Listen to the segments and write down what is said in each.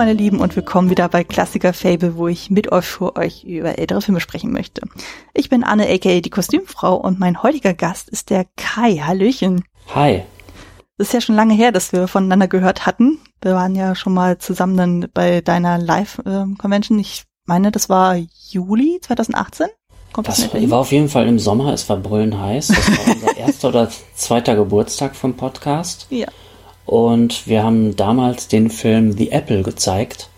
Meine Lieben und willkommen wieder bei Klassiker Fable, wo ich mit euch für euch über ältere Filme sprechen möchte. Ich bin Anne aka die Kostümfrau und mein heutiger Gast ist der Kai. Hallöchen. Hi. Das ist ja schon lange her, dass wir voneinander gehört hatten. Wir waren ja schon mal zusammen dann bei deiner Live-Convention. Ich meine, das war Juli 2018. Kommt das, das war auf jeden Fall im Sommer. Es war brüllen heiß. Das war unser erster oder zweiter Geburtstag vom Podcast. Ja. Und wir haben damals den Film The Apple gezeigt.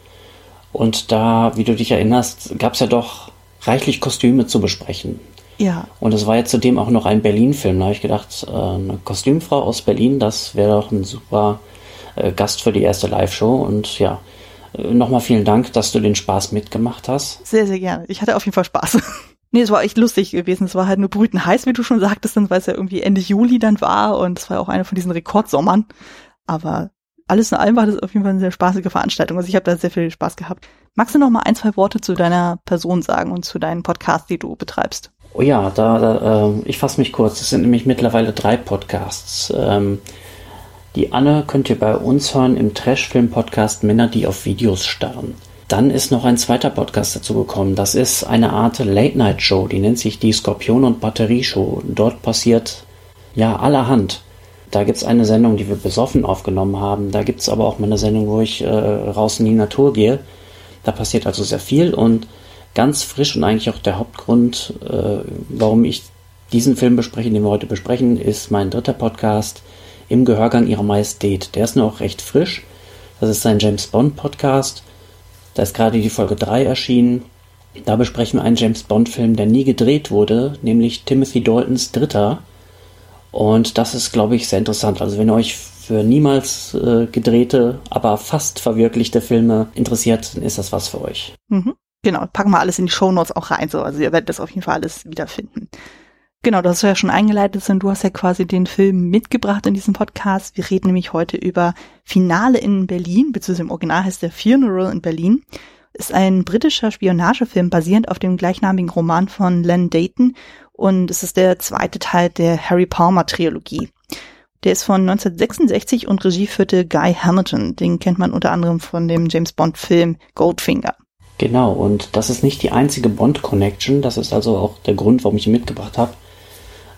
Und da, wie du dich erinnerst, gab es ja doch reichlich Kostüme zu besprechen. Ja. Und es war ja zudem auch noch ein Berlin-Film. Da habe ich gedacht, äh, eine Kostümfrau aus Berlin, das wäre doch ein super äh, Gast für die erste Live-Show. Und ja, äh, nochmal vielen Dank, dass du den Spaß mitgemacht hast. Sehr, sehr gerne. Ich hatte auf jeden Fall Spaß. Nee, es war echt lustig gewesen. Es war halt nur brütend heiß, wie du schon sagtest, weil es ja irgendwie Ende Juli dann war und es war auch einer von diesen Rekordsommern. Aber alles in allem war das auf jeden Fall eine sehr spaßige Veranstaltung. Also ich habe da sehr viel Spaß gehabt. Magst du noch mal ein, zwei Worte zu deiner Person sagen und zu deinen Podcasts, die du betreibst? Oh ja, da, da äh, ich fasse mich kurz. Es sind nämlich mittlerweile drei Podcasts. Ähm, die Anne könnt ihr bei uns hören im Trashfilm-Podcast Männer, die auf Videos starren. Dann ist noch ein zweiter Podcast dazu gekommen. Das ist eine Art Late-Night-Show, die nennt sich die Skorpion- und Batterieshow. Dort passiert ja allerhand. Da gibt es eine Sendung, die wir besoffen aufgenommen haben. Da gibt es aber auch mal eine Sendung, wo ich äh, raus in die Natur gehe. Da passiert also sehr viel und ganz frisch und eigentlich auch der Hauptgrund, äh, warum ich diesen Film bespreche, den wir heute besprechen, ist mein dritter Podcast im Gehörgang Ihrer Majestät. Der ist nur auch recht frisch. Das ist ein James Bond Podcast. Da ist gerade die Folge 3 erschienen. Da besprechen wir einen James Bond Film, der nie gedreht wurde, nämlich Timothy Daltons Dritter. Und das ist, glaube ich, sehr interessant. Also wenn ihr euch für niemals äh, gedrehte, aber fast verwirklichte Filme interessiert, dann ist das was für euch. Mhm. Genau, packen wir alles in die Show Notes auch rein. So. Also ihr werdet das auf jeden Fall alles wiederfinden. Genau, das hast ja schon eingeleitet und du hast ja quasi den Film mitgebracht in diesem Podcast. Wir reden nämlich heute über Finale in Berlin, beziehungsweise im Original heißt der Funeral in Berlin. Ist ein britischer Spionagefilm basierend auf dem gleichnamigen Roman von Len Dayton und es ist der zweite Teil der Harry Palmer Trilogie. Der ist von 1966 und Regie führte Guy Hamilton. Den kennt man unter anderem von dem James Bond Film Goldfinger. Genau, und das ist nicht die einzige Bond-Connection. Das ist also auch der Grund, warum ich ihn mitgebracht habe.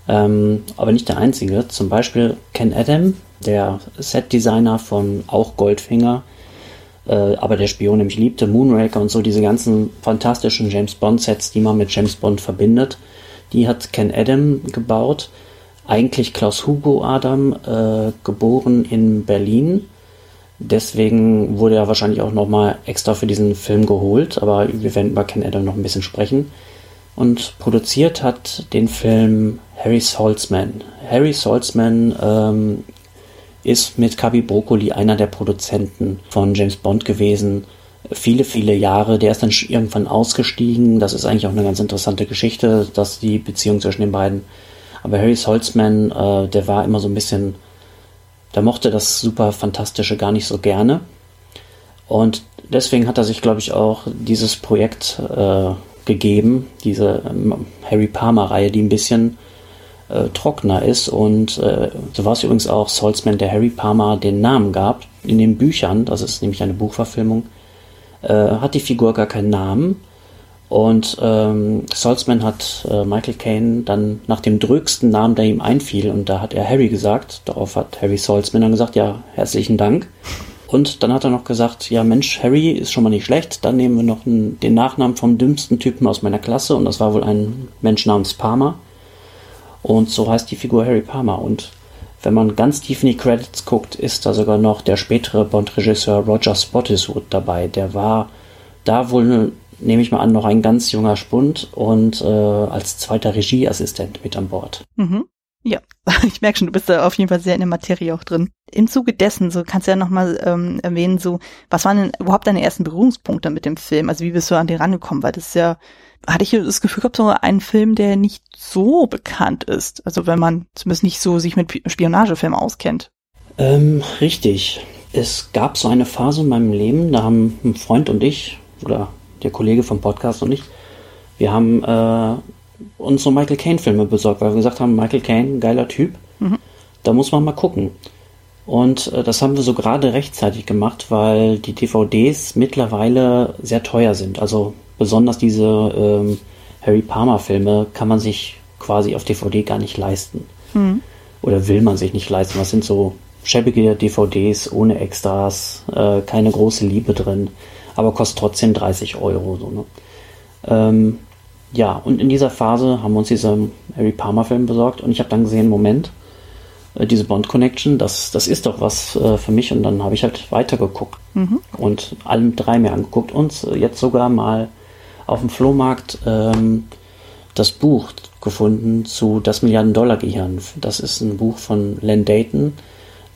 Ähm, aber nicht der einzige. Zum Beispiel Ken Adam, der Set-Designer von auch Goldfinger, äh, aber der Spion nämlich liebte, Moonraker und so diese ganzen fantastischen James Bond-Sets, die man mit James Bond verbindet. Die hat Ken Adam gebaut. Eigentlich Klaus Hugo Adam, äh, geboren in Berlin. Deswegen wurde er wahrscheinlich auch nochmal extra für diesen Film geholt, aber wir werden über Ken Adam noch ein bisschen sprechen. Und produziert hat den Film Harry Saltzman. Harry Saltzman ähm, ist mit Kabi Broccoli einer der Produzenten von James Bond gewesen viele, viele Jahre. Der ist dann irgendwann ausgestiegen. Das ist eigentlich auch eine ganz interessante Geschichte, dass die Beziehung zwischen den beiden. Aber Harry Holzman, äh, der war immer so ein bisschen, der mochte das super Fantastische gar nicht so gerne. Und deswegen hat er sich, glaube ich, auch dieses Projekt äh, gegeben, diese ähm, Harry Palmer-Reihe, die ein bisschen äh, trockener ist. Und äh, so war es übrigens auch Salzman, der Harry Palmer den Namen gab. In den Büchern, das ist nämlich eine Buchverfilmung, äh, hat die Figur gar keinen Namen. Und ähm, Salzman hat äh, Michael Caine dann nach dem drögsten Namen, der ihm einfiel, und da hat er Harry gesagt, darauf hat Harry Salzman dann gesagt, ja, herzlichen Dank. Und dann hat er noch gesagt, ja Mensch, Harry ist schon mal nicht schlecht, dann nehmen wir noch einen, den Nachnamen vom dümmsten Typen aus meiner Klasse, und das war wohl ein Mensch namens Palmer. Und so heißt die Figur Harry Palmer. Und wenn man ganz tief in die Credits guckt, ist da sogar noch der spätere Bond-Regisseur Roger Spottiswoode dabei. Der war da wohl, nehme ich mal an, noch ein ganz junger Spund und äh, als zweiter Regieassistent mit an Bord. Mhm. Ja, ich merke schon, du bist da auf jeden Fall sehr in der Materie auch drin. Im Zuge dessen, so kannst du ja nochmal ähm, erwähnen, so, was waren denn überhaupt deine ersten Berührungspunkte mit dem Film? Also wie bist du an den rangekommen? Weil das ist ja hatte ich das Gefühl gehabt, so ein Film, der nicht so bekannt ist. Also wenn man zumindest nicht so sich mit Spionagefilmen auskennt. Ähm, richtig. Es gab so eine Phase in meinem Leben, da haben ein Freund und ich, oder der Kollege vom Podcast und ich, wir haben äh, uns so Michael Caine-Filme besorgt, weil wir gesagt haben, Michael Caine, geiler Typ, mhm. da muss man mal gucken. Und äh, das haben wir so gerade rechtzeitig gemacht, weil die DVDs mittlerweile sehr teuer sind. Also besonders diese ähm, Harry Palmer Filme kann man sich quasi auf DVD gar nicht leisten. Mhm. Oder will man sich nicht leisten. Das sind so schäbige DVDs ohne Extras, äh, keine große Liebe drin, aber kostet trotzdem 30 Euro. So, ne? ähm, ja, und in dieser Phase haben wir uns diesen Harry Palmer Film besorgt und ich habe dann gesehen, Moment, äh, diese Bond Connection, das, das ist doch was äh, für mich und dann habe ich halt weitergeguckt mhm. und allem drei mehr angeguckt und äh, jetzt sogar mal auf dem Flohmarkt ähm, das Buch gefunden zu Das Milliarden-Dollar-Gehirn. Das ist ein Buch von Len Dayton.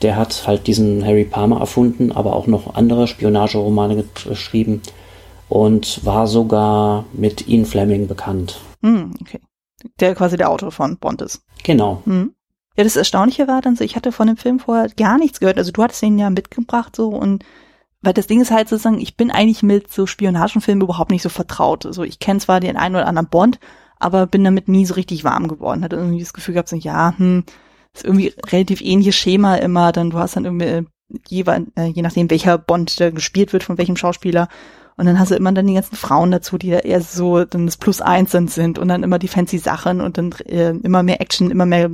Der hat halt diesen Harry Palmer erfunden, aber auch noch andere Spionageromane geschrieben und war sogar mit Ian Fleming bekannt. Hm, okay. Der quasi der Autor von Bond ist. Genau. Hm. Ja, das Erstaunliche war dann so, ich hatte von dem Film vorher gar nichts gehört. Also du hattest ihn ja mitgebracht so und weil das Ding ist halt sozusagen, ich bin eigentlich mit so Spionagenfilmen überhaupt nicht so vertraut. Also ich kenne zwar den einen oder anderen Bond, aber bin damit nie so richtig warm geworden. Hatte irgendwie das Gefühl gehabt, so, ja, hm, ist irgendwie relativ ähnliches Schema immer. Dann du hast dann irgendwie äh, je, äh, je nachdem, welcher Bond da gespielt wird, von welchem Schauspieler. Und dann hast du immer dann die ganzen Frauen dazu, die da eher so dann das Plus eins sind und dann immer die fancy Sachen und dann äh, immer mehr Action, immer mehr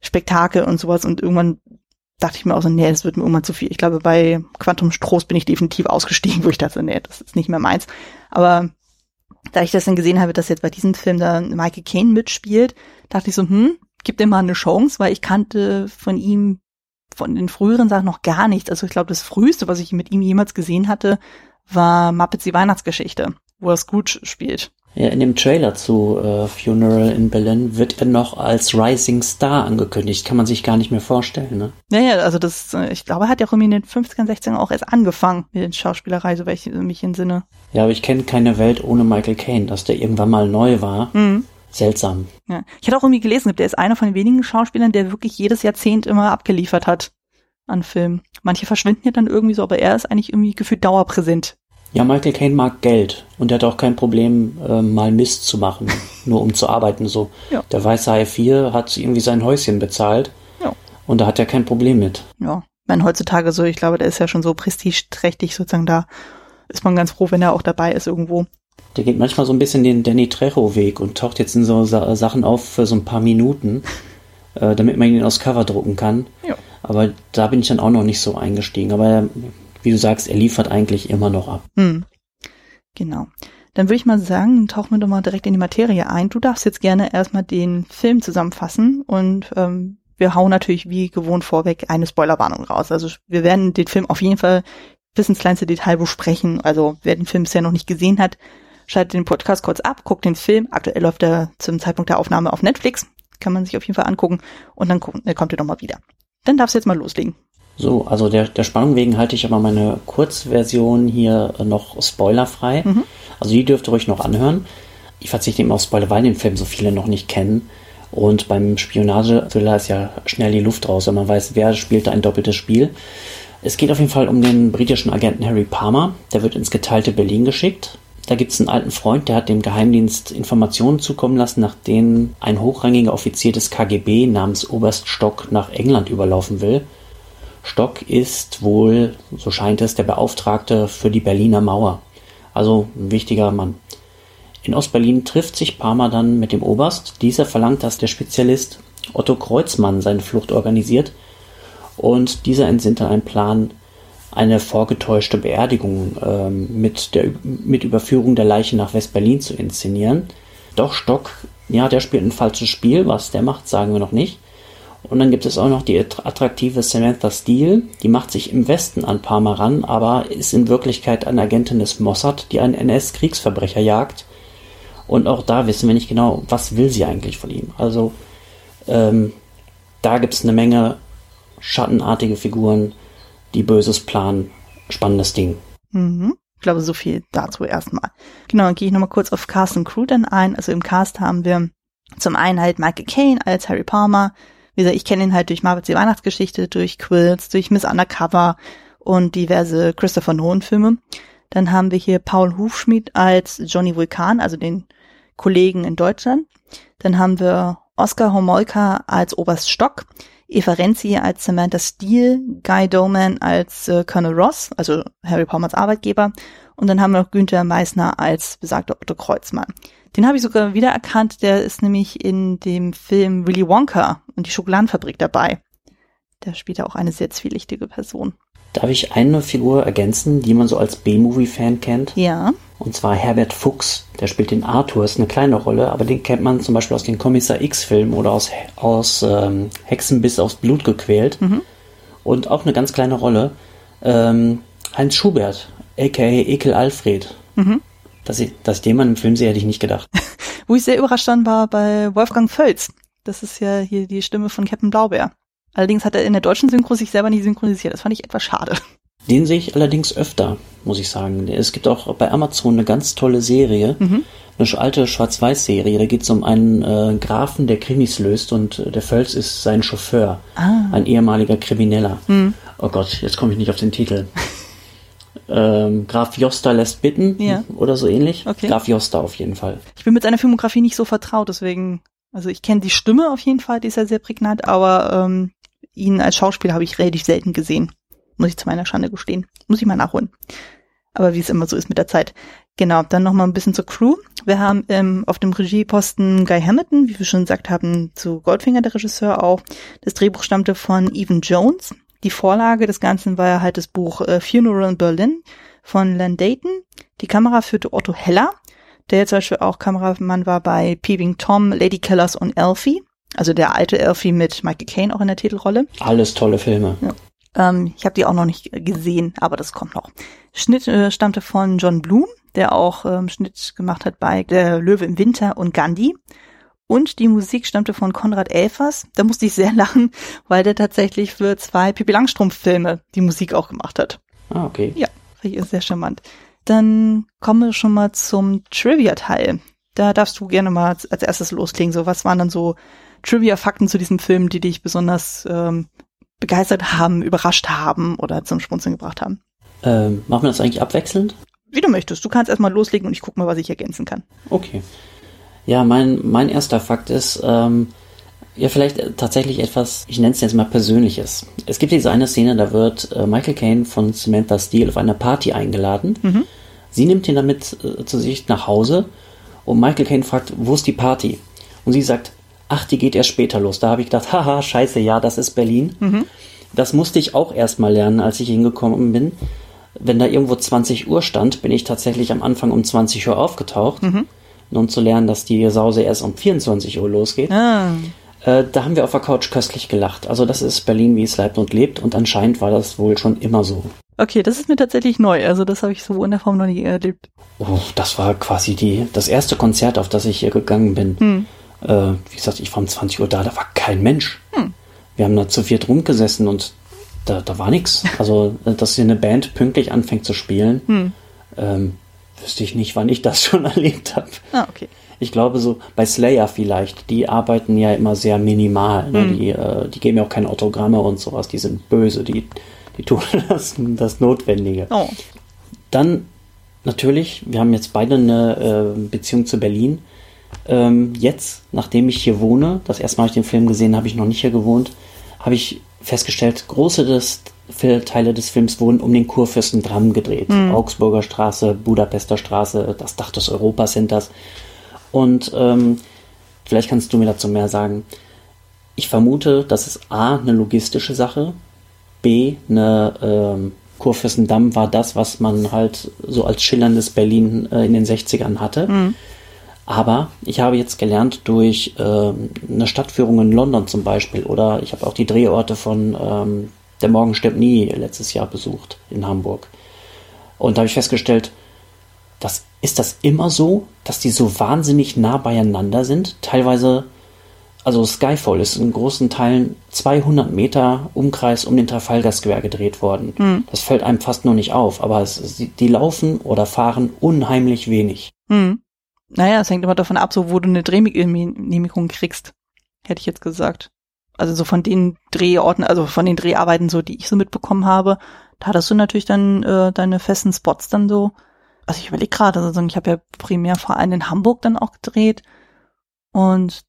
Spektakel und sowas und irgendwann dachte ich mir auch so, nee, das wird mir irgendwann zu viel. Ich glaube, bei Quantum Trost bin ich definitiv ausgestiegen, wo ich dachte, nee, das ist nicht mehr meins. Aber da ich das dann gesehen habe, dass jetzt bei diesem Film da Michael Caine mitspielt, dachte ich so, hm, gib dem mal eine Chance, weil ich kannte von ihm von den früheren Sachen noch gar nichts. Also ich glaube, das früheste, was ich mit ihm jemals gesehen hatte, war Muppets die Weihnachtsgeschichte, wo er Scrooge spielt. In dem Trailer zu äh, Funeral in Berlin wird er noch als Rising Star angekündigt. Kann man sich gar nicht mehr vorstellen, ne? Ja, ja, also das, äh, ich glaube, er hat ja auch irgendwie in den 50ern, 60ern auch erst angefangen mit den Schauspielerei, so welche mich entsinne. Ja, aber ich kenne keine Welt ohne Michael Caine, dass der irgendwann mal neu war. Mhm. Seltsam. Ja. Ich hatte auch irgendwie gelesen, der ist einer von den wenigen Schauspielern, der wirklich jedes Jahrzehnt immer abgeliefert hat an Filmen. Manche verschwinden ja dann irgendwie so, aber er ist eigentlich irgendwie gefühlt dauerpräsent. Ja, Michael Caine mag Geld und er hat auch kein Problem, äh, mal Mist zu machen, nur um zu arbeiten. So, ja. der weiße Hai 4 hat irgendwie sein Häuschen bezahlt ja. und da hat er kein Problem mit. Ja, ich meine, heutzutage so, ich glaube, der ist ja schon so prestigeträchtig sozusagen da. Ist man ganz froh, wenn er auch dabei ist irgendwo. Der geht manchmal so ein bisschen den Danny Trejo-Weg und taucht jetzt in so Sa Sachen auf für so ein paar Minuten, äh, damit man ihn aufs Cover drucken kann. Ja. Aber da bin ich dann auch noch nicht so eingestiegen. Aber wie du sagst, er liefert eigentlich immer noch ab. Hm. Genau. Dann würde ich mal sagen, tauchen wir doch mal direkt in die Materie ein. Du darfst jetzt gerne erstmal den Film zusammenfassen und ähm, wir hauen natürlich wie gewohnt vorweg eine Spoilerwarnung raus. Also wir werden den Film auf jeden Fall bis ins kleinste Detail besprechen. Also wer den Film bisher noch nicht gesehen hat, schaltet den Podcast kurz ab, guckt den Film. Aktuell läuft er zum Zeitpunkt der Aufnahme auf Netflix. Kann man sich auf jeden Fall angucken und dann kommt, kommt er nochmal wieder. Dann darfst du jetzt mal loslegen. So, also der, der Spannung wegen halte ich aber meine Kurzversion hier noch spoilerfrei. Mhm. Also die dürft ihr euch noch anhören. Ich verzichte eben auf Spoiler, weil den Film so viele noch nicht kennen. Und beim Spionage-Thriller ist ja schnell die Luft raus, wenn man weiß, wer spielt da ein doppeltes Spiel. Es geht auf jeden Fall um den britischen Agenten Harry Palmer. Der wird ins geteilte Berlin geschickt. Da gibt es einen alten Freund, der hat dem Geheimdienst Informationen zukommen lassen, nach denen ein hochrangiger Offizier des KGB namens Oberst Stock nach England überlaufen will. Stock ist wohl, so scheint es, der Beauftragte für die Berliner Mauer. Also ein wichtiger Mann. In Ostberlin trifft sich Parma dann mit dem Oberst. Dieser verlangt, dass der Spezialist Otto Kreuzmann seine Flucht organisiert und dieser entsinnt dann einen Plan, eine vorgetäuschte Beerdigung ähm, mit, der, mit Überführung der Leiche nach West-Berlin zu inszenieren. Doch Stock, ja, der spielt ein falsches Spiel. Was der macht, sagen wir noch nicht. Und dann gibt es auch noch die attraktive Samantha Steele, die macht sich im Westen an Parma ran, aber ist in Wirklichkeit eine Agentin des Mossad, die einen NS-Kriegsverbrecher jagt. Und auch da wissen wir nicht genau, was will sie eigentlich von ihm. Also ähm, da gibt es eine Menge schattenartige Figuren, die Böses planen. Spannendes Ding. Mhm. Ich glaube, so viel dazu erstmal. Genau, dann gehe ich nochmal kurz auf Cast und Crew dann ein. Also im Cast haben wir zum einen halt Michael Caine als Harry Palmer, wie gesagt, ich kenne ihn halt durch Marvels die Weihnachtsgeschichte, durch Quills, durch Miss Undercover und diverse Christopher Nolan Filme. Dann haben wir hier Paul Hufschmidt als Johnny Vulkan, also den Kollegen in Deutschland. Dann haben wir Oskar Homolka als Oberst Stock. Eva Renzi als Samantha Steele, Guy Doman als äh, Colonel Ross, also Harry Palmers Arbeitgeber, und dann haben wir noch Günther Meissner als besagter Otto Kreuzmann. Den habe ich sogar wiedererkannt, der ist nämlich in dem Film Willy Wonka und die Schokoladenfabrik dabei. Der spielt ja auch eine sehr zwielichtige Person. Darf ich eine Figur ergänzen, die man so als B-Movie-Fan kennt? Ja. Und zwar Herbert Fuchs. Der spielt den Arthur, ist eine kleine Rolle, aber den kennt man zum Beispiel aus den Kommissar X-Filmen oder aus, aus ähm, Hexenbiss aufs Blut gequält. Mhm. Und auch eine ganz kleine Rolle. Ähm, Heinz Schubert, a.k.a. Ekel Alfred. Mhm. Dass ich, dass ich den Mann im Film sehe, hätte ich nicht gedacht. Wo ich sehr überrascht dann war bei Wolfgang Völz. Das ist ja hier die Stimme von Captain Blaubeer. Allerdings hat er in der deutschen Synchro sich selber nicht synchronisiert. Das fand ich etwas schade. Den sehe ich allerdings öfter, muss ich sagen. Es gibt auch bei Amazon eine ganz tolle Serie, mhm. eine alte Schwarz-Weiß-Serie. Da geht es um einen äh, Grafen, der Krimis löst und äh, der Völz ist sein Chauffeur, ah. ein ehemaliger Krimineller. Mhm. Oh Gott, jetzt komme ich nicht auf den Titel. Ähm, Graf Joster lässt bitten ja. oder so ähnlich. Okay. Graf Joster auf jeden Fall. Ich bin mit seiner Filmografie nicht so vertraut, deswegen, also ich kenne die Stimme auf jeden Fall, die ist ja sehr prägnant, aber ähm, ihn als Schauspieler habe ich relativ selten gesehen. Muss ich zu meiner Schande gestehen. Muss ich mal nachholen. Aber wie es immer so ist mit der Zeit. Genau, dann noch mal ein bisschen zur Crew. Wir haben ähm, auf dem Regieposten Guy Hamilton, wie wir schon gesagt haben, zu Goldfinger der Regisseur auch. Das Drehbuch stammte von Evan Jones. Die Vorlage des Ganzen war ja halt das Buch äh, Funeral in Berlin von Len Dayton. Die Kamera führte Otto Heller, der zum Beispiel auch Kameramann war bei Peeping Tom, Lady Killers und Elfie. Also der alte Elfie mit Michael Caine auch in der Titelrolle. Alles tolle Filme. Ja. Ähm, ich habe die auch noch nicht gesehen, aber das kommt noch. Schnitt äh, stammte von John Bloom, der auch ähm, Schnitt gemacht hat bei Der Löwe im Winter und Gandhi. Und die Musik stammte von Konrad Elfers. Da musste ich sehr lachen, weil der tatsächlich für zwei Pippi Langstrumpf-Filme die Musik auch gemacht hat. Ah, okay. Ja, finde ich sehr charmant. Dann kommen wir schon mal zum Trivia-Teil. Da darfst du gerne mal als erstes loslegen. So, was waren dann so Trivia-Fakten zu diesem Film, die dich besonders ähm, begeistert haben, überrascht haben oder zum Schmunzeln gebracht haben? Ähm, machen wir das eigentlich abwechselnd? Wie du möchtest. Du kannst erstmal loslegen und ich gucke mal, was ich ergänzen kann. Okay. Ja, mein, mein erster Fakt ist, ähm, ja, vielleicht tatsächlich etwas, ich nenne es jetzt mal Persönliches. Es gibt diese eine Szene, da wird äh, Michael Caine von Samantha Steele auf eine Party eingeladen. Mhm. Sie nimmt ihn damit äh, zu sich nach Hause und Michael Caine fragt, wo ist die Party? Und sie sagt, ach, die geht erst später los. Da habe ich gedacht, haha, scheiße, ja, das ist Berlin. Mhm. Das musste ich auch erst mal lernen, als ich hingekommen bin. Wenn da irgendwo 20 Uhr stand, bin ich tatsächlich am Anfang um 20 Uhr aufgetaucht, mhm. Um zu lernen, dass die Sause erst um 24 Uhr losgeht. Ah. Äh, da haben wir auf der Couch köstlich gelacht. Also das ist Berlin, wie es leibt und lebt und anscheinend war das wohl schon immer so. Okay, das ist mir tatsächlich neu. Also das habe ich so in der Form noch nie erlebt. Oh, das war quasi die, das erste Konzert, auf das ich hier gegangen bin. Hm. Äh, wie gesagt, ich war um 20 Uhr da, da war kein Mensch. Hm. Wir haben da zu viert rumgesessen und da, da war nichts. Also, äh, dass hier eine Band pünktlich anfängt zu spielen, hm. ähm, wüsste ich nicht, wann ich das schon erlebt habe. Ah, okay. Ich glaube so bei Slayer vielleicht, die arbeiten ja immer sehr minimal. Ne? Hm. Die, äh, die geben ja auch keine Autogramme und sowas, die sind böse, die, die tun das, das Notwendige. Oh. Dann natürlich, wir haben jetzt beide eine äh, Beziehung zu Berlin ähm, jetzt, nachdem ich hier wohne, das erste Mal, ich den Film gesehen habe, ich noch nicht hier gewohnt, habe ich festgestellt, große des, Teile des Films wurden um den Kurfürstendamm gedreht. Mhm. Augsburger Straße, Budapester Straße, das Dach des Europacenters. Und ähm, vielleicht kannst du mir dazu mehr sagen. Ich vermute, das ist A, eine logistische Sache, B, eine ähm, Kurfürstendamm war das, was man halt so als schillerndes Berlin äh, in den 60ern hatte. Mhm. Aber ich habe jetzt gelernt durch äh, eine Stadtführung in London zum Beispiel oder ich habe auch die Drehorte von ähm, Der Morgen stirbt nie letztes Jahr besucht in Hamburg. Und da habe ich festgestellt, das, ist das immer so, dass die so wahnsinnig nah beieinander sind? Teilweise, also Skyfall ist in großen Teilen 200 Meter Umkreis um den Trafalgar Square gedreht worden. Mhm. Das fällt einem fast nur nicht auf, aber es, die laufen oder fahren unheimlich wenig. Mhm. Naja, es hängt immer davon ab, so wo du eine Drehgenehmigung kriegst, hätte ich jetzt gesagt. Also so von den Drehorten, also von den Dreharbeiten, so die ich so mitbekommen habe, da hattest du natürlich dann äh, deine festen Spots dann so. Also ich überlege gerade, also ich habe ja primär vor allem in Hamburg dann auch gedreht und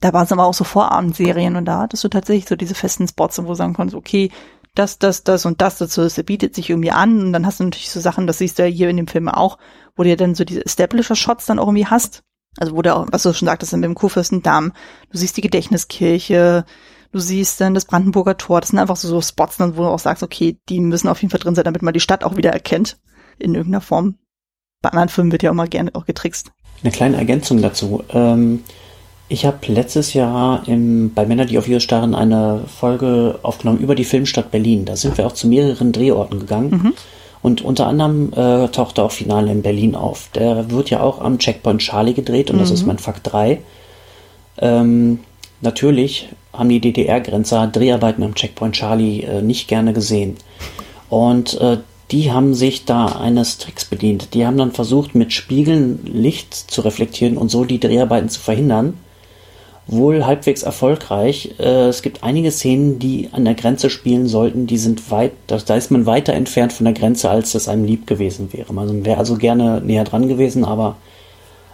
Da waren es aber auch so Vorabendserien und da hattest du tatsächlich so diese festen Spots, wo du sagen konntest, okay, das, das, das und das dazu, das bietet sich irgendwie an und dann hast du natürlich so Sachen, das siehst du ja hier in dem Film auch, wo du ja dann so diese Establisher-Shots dann auch irgendwie hast. Also wo du auch, was du schon sagtest, mit dem Kurfürstendamm, du siehst die Gedächtniskirche, du siehst dann das Brandenburger Tor, das sind einfach so, so Spots, dann, wo du auch sagst, okay, die müssen auf jeden Fall drin sein, damit man die Stadt auch wieder erkennt. In irgendeiner Form. Bei anderen Filmen wird ja auch mal gerne auch getrickst. Eine kleine Ergänzung dazu. Ähm, ich habe letztes Jahr im, bei Männer, die auf ihre starren eine Folge aufgenommen über die Filmstadt Berlin. Da sind wir auch zu mehreren Drehorten gegangen. Mhm. Und unter anderem äh, tauchte auch Finale in Berlin auf. Der wird ja auch am Checkpoint Charlie gedreht und mhm. das ist mein Fakt 3. Ähm, natürlich haben die DDR-Grenzer Dreharbeiten am Checkpoint Charlie äh, nicht gerne gesehen. Und äh, die haben sich da eines Tricks bedient. Die haben dann versucht, mit Spiegeln Licht zu reflektieren und so die Dreharbeiten zu verhindern. Wohl halbwegs erfolgreich. Äh, es gibt einige Szenen, die an der Grenze spielen sollten, die sind weit, da, da ist man weiter entfernt von der Grenze, als es einem lieb gewesen wäre. Man wäre also gerne näher dran gewesen, aber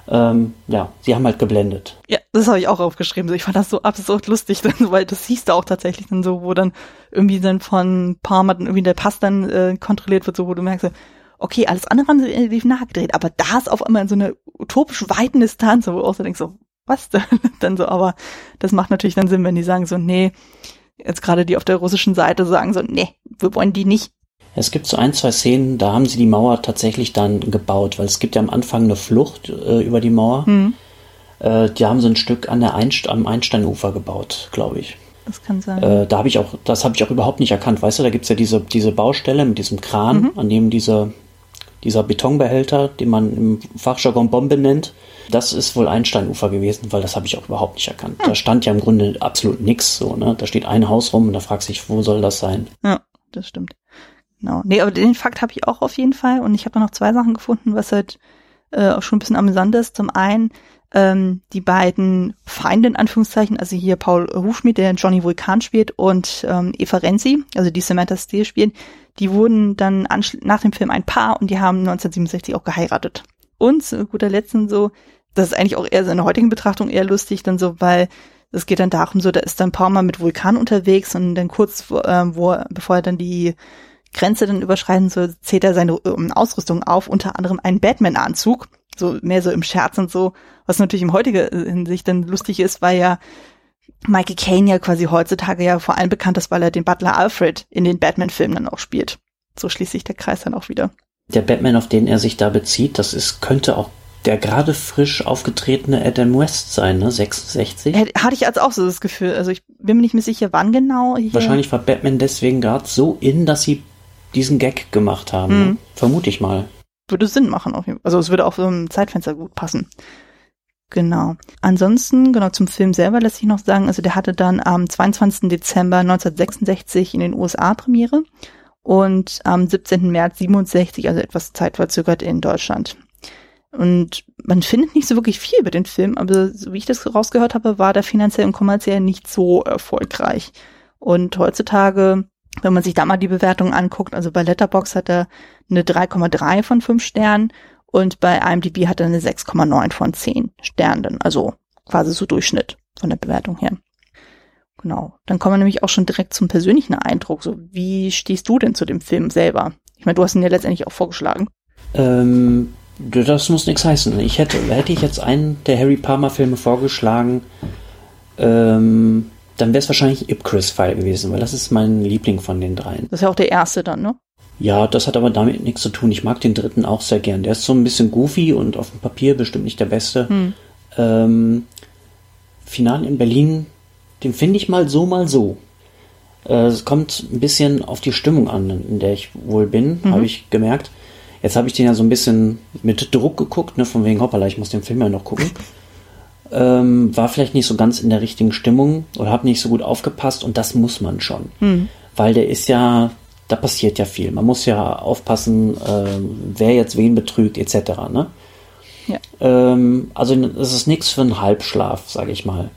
ähm, ja, sie haben halt geblendet. Ja, das habe ich auch aufgeschrieben. Ich fand das so absurd lustig, weil das hieß da auch tatsächlich dann so, wo dann irgendwie dann von Parma irgendwie der Pass dann äh, kontrolliert wird, so wo du merkst, okay, alles andere haben sie lief nachgedreht, aber da ist auf einmal in so eine utopisch weiten Distanz, wo du auch so denkst, so, was denn? dann so, aber das macht natürlich dann Sinn, wenn die sagen so, nee, jetzt gerade die auf der russischen Seite sagen so, nee, wir wollen die nicht es gibt so ein, zwei Szenen, da haben sie die Mauer tatsächlich dann gebaut, weil es gibt ja am Anfang eine Flucht äh, über die Mauer. Mhm. Äh, die haben so ein Stück an der Einst am Einsteinufer gebaut, glaube ich. Das kann sein. Äh, da habe ich auch, das habe ich auch überhaupt nicht erkannt. Weißt du, da gibt's ja diese, diese Baustelle mit diesem Kran, mhm. an dem diese, dieser Betonbehälter, den man im Fachjargon Bombe nennt, das ist wohl Einsteinufer gewesen, weil das habe ich auch überhaupt nicht erkannt. Da stand ja im Grunde absolut nichts so, ne? Da steht ein Haus rum und da fragst du dich, wo soll das sein? Ja, das stimmt. Genau. Nee, aber den Fakt habe ich auch auf jeden Fall. Und ich habe noch zwei Sachen gefunden, was halt äh, auch schon ein bisschen amüsant ist. Zum einen ähm, die beiden Feinde in Anführungszeichen, also hier Paul Hufschmidt, der Johnny Vulkan spielt, und ähm, Eva Renzi, also die Samantha Steele spielen, die wurden dann nach dem Film ein Paar und die haben 1967 auch geheiratet. Und zu guter Letzt so, das ist eigentlich auch eher so in der heutigen Betrachtung eher lustig, dann so, weil es geht dann darum so, da ist dann Paul mal mit Vulkan unterwegs und dann kurz, äh, wo, bevor er dann die Grenze dann überschreiten, so zählt er seine um, Ausrüstung auf, unter anderem einen Batman-Anzug, so mehr so im Scherz und so, was natürlich im heutigen Hinsicht dann lustig ist, weil ja Michael Caine ja quasi heutzutage ja vor allem bekannt ist, weil er den Butler Alfred in den Batman-Filmen dann auch spielt. So schließt sich der Kreis dann auch wieder. Der Batman, auf den er sich da bezieht, das ist, könnte auch der gerade frisch aufgetretene Adam West sein, ne? 66. Hatte ich als auch so das Gefühl. Also ich bin mir nicht mehr sicher, wann genau. Hier. Wahrscheinlich war Batman deswegen gerade so in, dass sie diesen Gag gemacht haben. Mhm. Vermute ich mal. Würde Sinn machen auf jeden Fall. Also es würde auch so ein Zeitfenster gut passen. Genau. Ansonsten, genau zum Film selber lässt sich noch sagen, also der hatte dann am 22. Dezember 1966 in den USA Premiere und am 17. März 67, also etwas zeitverzögert in Deutschland. Und man findet nicht so wirklich viel über den Film, aber so wie ich das rausgehört habe, war der finanziell und kommerziell nicht so erfolgreich. Und heutzutage wenn man sich da mal die Bewertung anguckt, also bei Letterbox hat er eine 3,3 von 5 Sternen und bei IMDb hat er eine 6,9 von 10 Sternen, also quasi so Durchschnitt von der Bewertung her. Genau. Dann kommen wir nämlich auch schon direkt zum persönlichen Eindruck. So, wie stehst du denn zu dem Film selber? Ich meine, du hast ihn ja letztendlich auch vorgeschlagen. Ähm, das muss nichts heißen. Ich hätte, hätte ich jetzt einen der Harry Palmer Filme vorgeschlagen, ähm, dann wäre es wahrscheinlich Ipcris-File gewesen, weil das ist mein Liebling von den dreien. Das ist ja auch der erste dann, ne? Ja, das hat aber damit nichts zu tun. Ich mag den dritten auch sehr gern. Der ist so ein bisschen goofy und auf dem Papier bestimmt nicht der beste. Hm. Ähm, Final in Berlin, den finde ich mal so, mal so. Äh, es kommt ein bisschen auf die Stimmung an, in der ich wohl bin, mhm. habe ich gemerkt. Jetzt habe ich den ja so ein bisschen mit Druck geguckt, ne, von wegen, hoppala, ich muss den Film ja noch gucken ähm, war vielleicht nicht so ganz in der richtigen Stimmung oder habe nicht so gut aufgepasst und das muss man schon. Mhm. Weil der ist ja, da passiert ja viel. Man muss ja aufpassen, äh, wer jetzt wen betrügt, etc. Ne? Ja. Ähm, also es ist nichts für einen Halbschlaf, sage ich mal.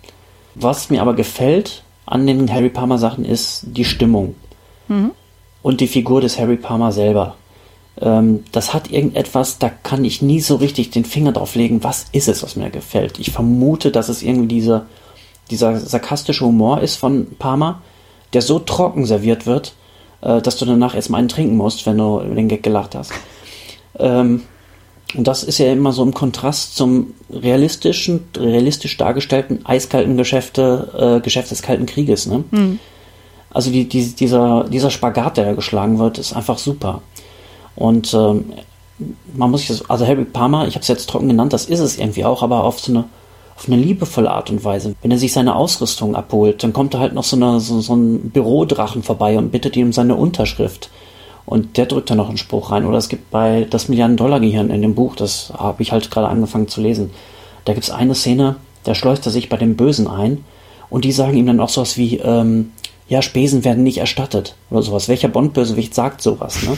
Was mir aber gefällt an den Harry Palmer Sachen ist die Stimmung. Mhm. Und die Figur des Harry Palmer selber ähm, das hat irgendetwas, da kann ich nie so richtig den Finger drauf legen, was ist es, was mir gefällt. Ich vermute, dass es irgendwie diese, dieser sarkastische Humor ist von Parma, der so trocken serviert wird, äh, dass du danach erstmal einen trinken musst, wenn du den Gag gelacht hast. Ähm, und das ist ja immer so im Kontrast zum realistischen, realistisch dargestellten eiskalten Geschäfte, äh, Geschäft des Kalten Krieges. Ne? Mhm. Also die, die, dieser, dieser Spagat, der da geschlagen wird, ist einfach super. Und ähm, man muss sich das, also Harry Palmer, ich habe es jetzt trocken genannt, das ist es irgendwie auch, aber auf so eine auf eine liebevolle Art und Weise. Wenn er sich seine Ausrüstung abholt, dann kommt da halt noch so, eine, so, so ein Bürodrachen vorbei und bittet ihm um seine Unterschrift. Und der drückt da noch einen Spruch rein. Oder es gibt bei Das Milliarden-Dollar-Gehirn in dem Buch, das habe ich halt gerade angefangen zu lesen, da gibt es eine Szene, da schleust er sich bei dem Bösen ein und die sagen ihm dann auch sowas wie, ähm, ja, Spesen werden nicht erstattet oder sowas. Welcher Bond-Bösewicht sagt sowas, ne?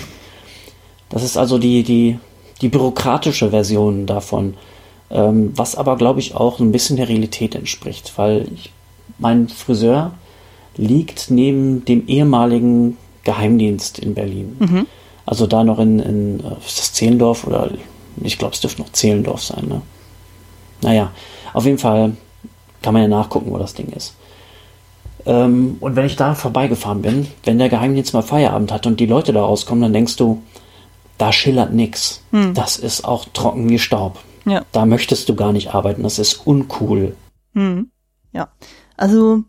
Das ist also die, die, die bürokratische Version davon. Ähm, was aber, glaube ich, auch ein bisschen der Realität entspricht, weil ich, mein Friseur liegt neben dem ehemaligen Geheimdienst in Berlin. Mhm. Also da noch in, in äh, ist das Zehlendorf oder ich glaube, es dürfte noch Zehlendorf sein. Ne? Naja, auf jeden Fall kann man ja nachgucken, wo das Ding ist. Ähm, und wenn ich da vorbeigefahren bin, wenn der Geheimdienst mal Feierabend hat und die Leute da rauskommen, dann denkst du, da schillert nichts. Hm. Das ist auch trocken wie Staub. Ja. Da möchtest du gar nicht arbeiten. Das ist uncool. Hm. Ja. Also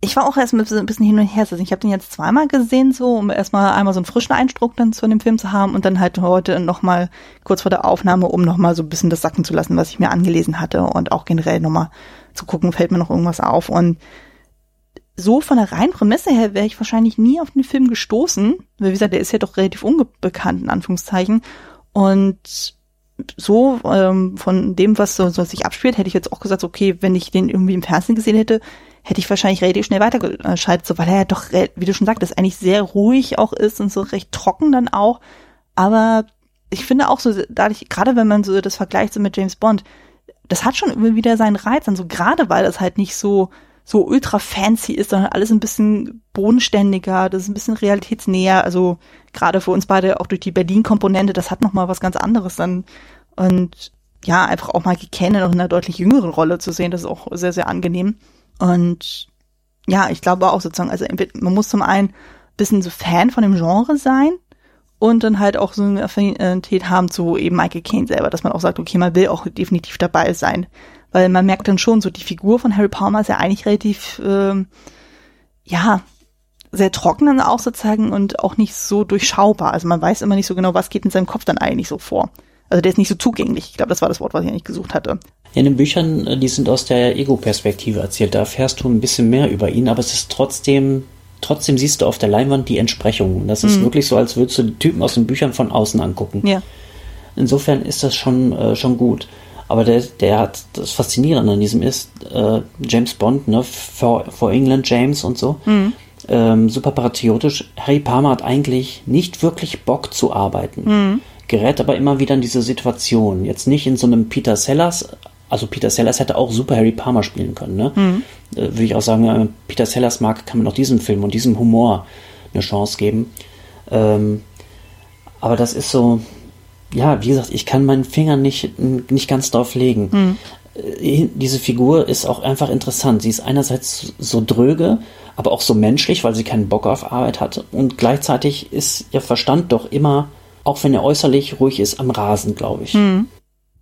ich war auch erst ein bisschen hin und her. Ich habe den jetzt zweimal gesehen, so um erstmal einmal so einen frischen Eindruck dann zu dem Film zu haben und dann halt heute nochmal kurz vor der Aufnahme, um nochmal so ein bisschen das sacken zu lassen, was ich mir angelesen hatte und auch generell nochmal zu gucken, fällt mir noch irgendwas auf. Und so von der reinen Prämisse her wäre ich wahrscheinlich nie auf den Film gestoßen. Weil wie gesagt, der ist ja doch relativ unbekannt, in Anführungszeichen. Und so ähm, von dem, was so, so sich abspielt, hätte ich jetzt auch gesagt, okay, wenn ich den irgendwie im Fernsehen gesehen hätte, hätte ich wahrscheinlich relativ schnell weitergeschaltet, so weil er ja doch, wie du schon sagtest, eigentlich sehr ruhig auch ist und so recht trocken dann auch. Aber ich finde auch so, dadurch, gerade wenn man so das vergleicht so mit James Bond, das hat schon immer wieder seinen Reiz, dann so gerade weil das halt nicht so so ultra fancy ist, sondern alles ein bisschen bodenständiger, das ist ein bisschen realitätsnäher. Also gerade für uns beide auch durch die Berlin-Komponente, das hat noch mal was ganz anderes dann. Und ja, einfach auch mal noch in einer deutlich jüngeren Rolle zu sehen, das ist auch sehr, sehr angenehm. Und ja, ich glaube auch sozusagen, also man muss zum einen bisschen so Fan von dem Genre sein und dann halt auch so eine Affinität haben zu eben Michael Caine selber, dass man auch sagt, okay, man will auch definitiv dabei sein. Weil man merkt dann schon, so die Figur von Harry Palmer ist ja eigentlich relativ, ähm, ja, sehr trocken dann auch sozusagen und auch nicht so durchschaubar. Also man weiß immer nicht so genau, was geht in seinem Kopf dann eigentlich so vor. Also der ist nicht so zugänglich. Ich glaube, das war das Wort, was ich eigentlich gesucht hatte. In den Büchern, äh, die sind aus der Ego-Perspektive erzählt. Da erfährst du ein bisschen mehr über ihn, aber es ist trotzdem, trotzdem siehst du auf der Leinwand die Entsprechung. Das ist mhm. wirklich so, als würdest du die Typen aus den Büchern von außen angucken. Ja. Insofern ist das schon, äh, schon gut. Aber der, der hat das Faszinierende an diesem ist, äh, James Bond, ne, for, for England James und so. Mhm. Ähm, super patriotisch. Harry Palmer hat eigentlich nicht wirklich Bock zu arbeiten. Mhm gerät aber immer wieder in diese Situation. Jetzt nicht in so einem Peter Sellers, also Peter Sellers hätte auch super Harry Palmer spielen können, ne? Mhm. Äh, Würde ich auch sagen, wenn man Peter Sellers mag, kann man auch diesem Film und diesem Humor eine Chance geben. Ähm, aber das ist so, ja, wie gesagt, ich kann meinen Finger nicht, nicht ganz drauf legen. Mhm. Diese Figur ist auch einfach interessant. Sie ist einerseits so dröge, aber auch so menschlich, weil sie keinen Bock auf Arbeit hat. Und gleichzeitig ist ihr Verstand doch immer auch wenn er äußerlich ruhig ist, am Rasen, glaube ich. Hm.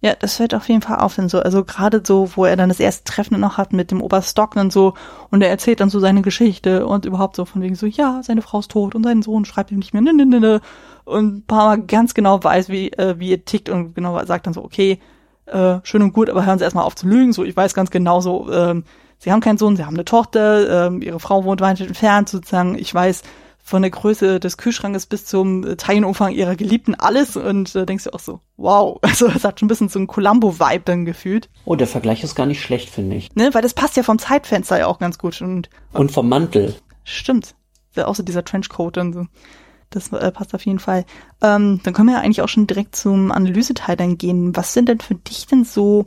Ja, das fällt auf jeden Fall auf, wenn so, also gerade so, wo er dann das erste Treffen noch hat mit dem Oberstock und so, und er erzählt dann so seine Geschichte und überhaupt so von wegen so, ja, seine Frau ist tot und sein Sohn schreibt ihm nicht mehr, ne, ne, ne, ne, und ein paar Mal ganz genau weiß, wie, äh, wie er tickt und genau sagt dann so, okay, äh, schön und gut, aber hören Sie erstmal auf zu lügen, so, ich weiß ganz genau so, ähm, Sie haben keinen Sohn, Sie haben eine Tochter, ähm, Ihre Frau wohnt weit entfernt, sozusagen, ich weiß, von der Größe des Kühlschrankes bis zum Teilenumfang ihrer Geliebten alles und äh, denkst du auch so, wow, also es hat schon ein bisschen so ein Columbo-Vibe dann gefühlt. Oh, der Vergleich ist gar nicht schlecht, finde ich. Ne, weil das passt ja vom Zeitfenster ja auch ganz gut und und vom Mantel. Stimmt. Auch so dieser Trenchcoat und so. Das äh, passt auf jeden Fall. Ähm, dann können wir ja eigentlich auch schon direkt zum Analyseteil dann gehen. Was sind denn für dich denn so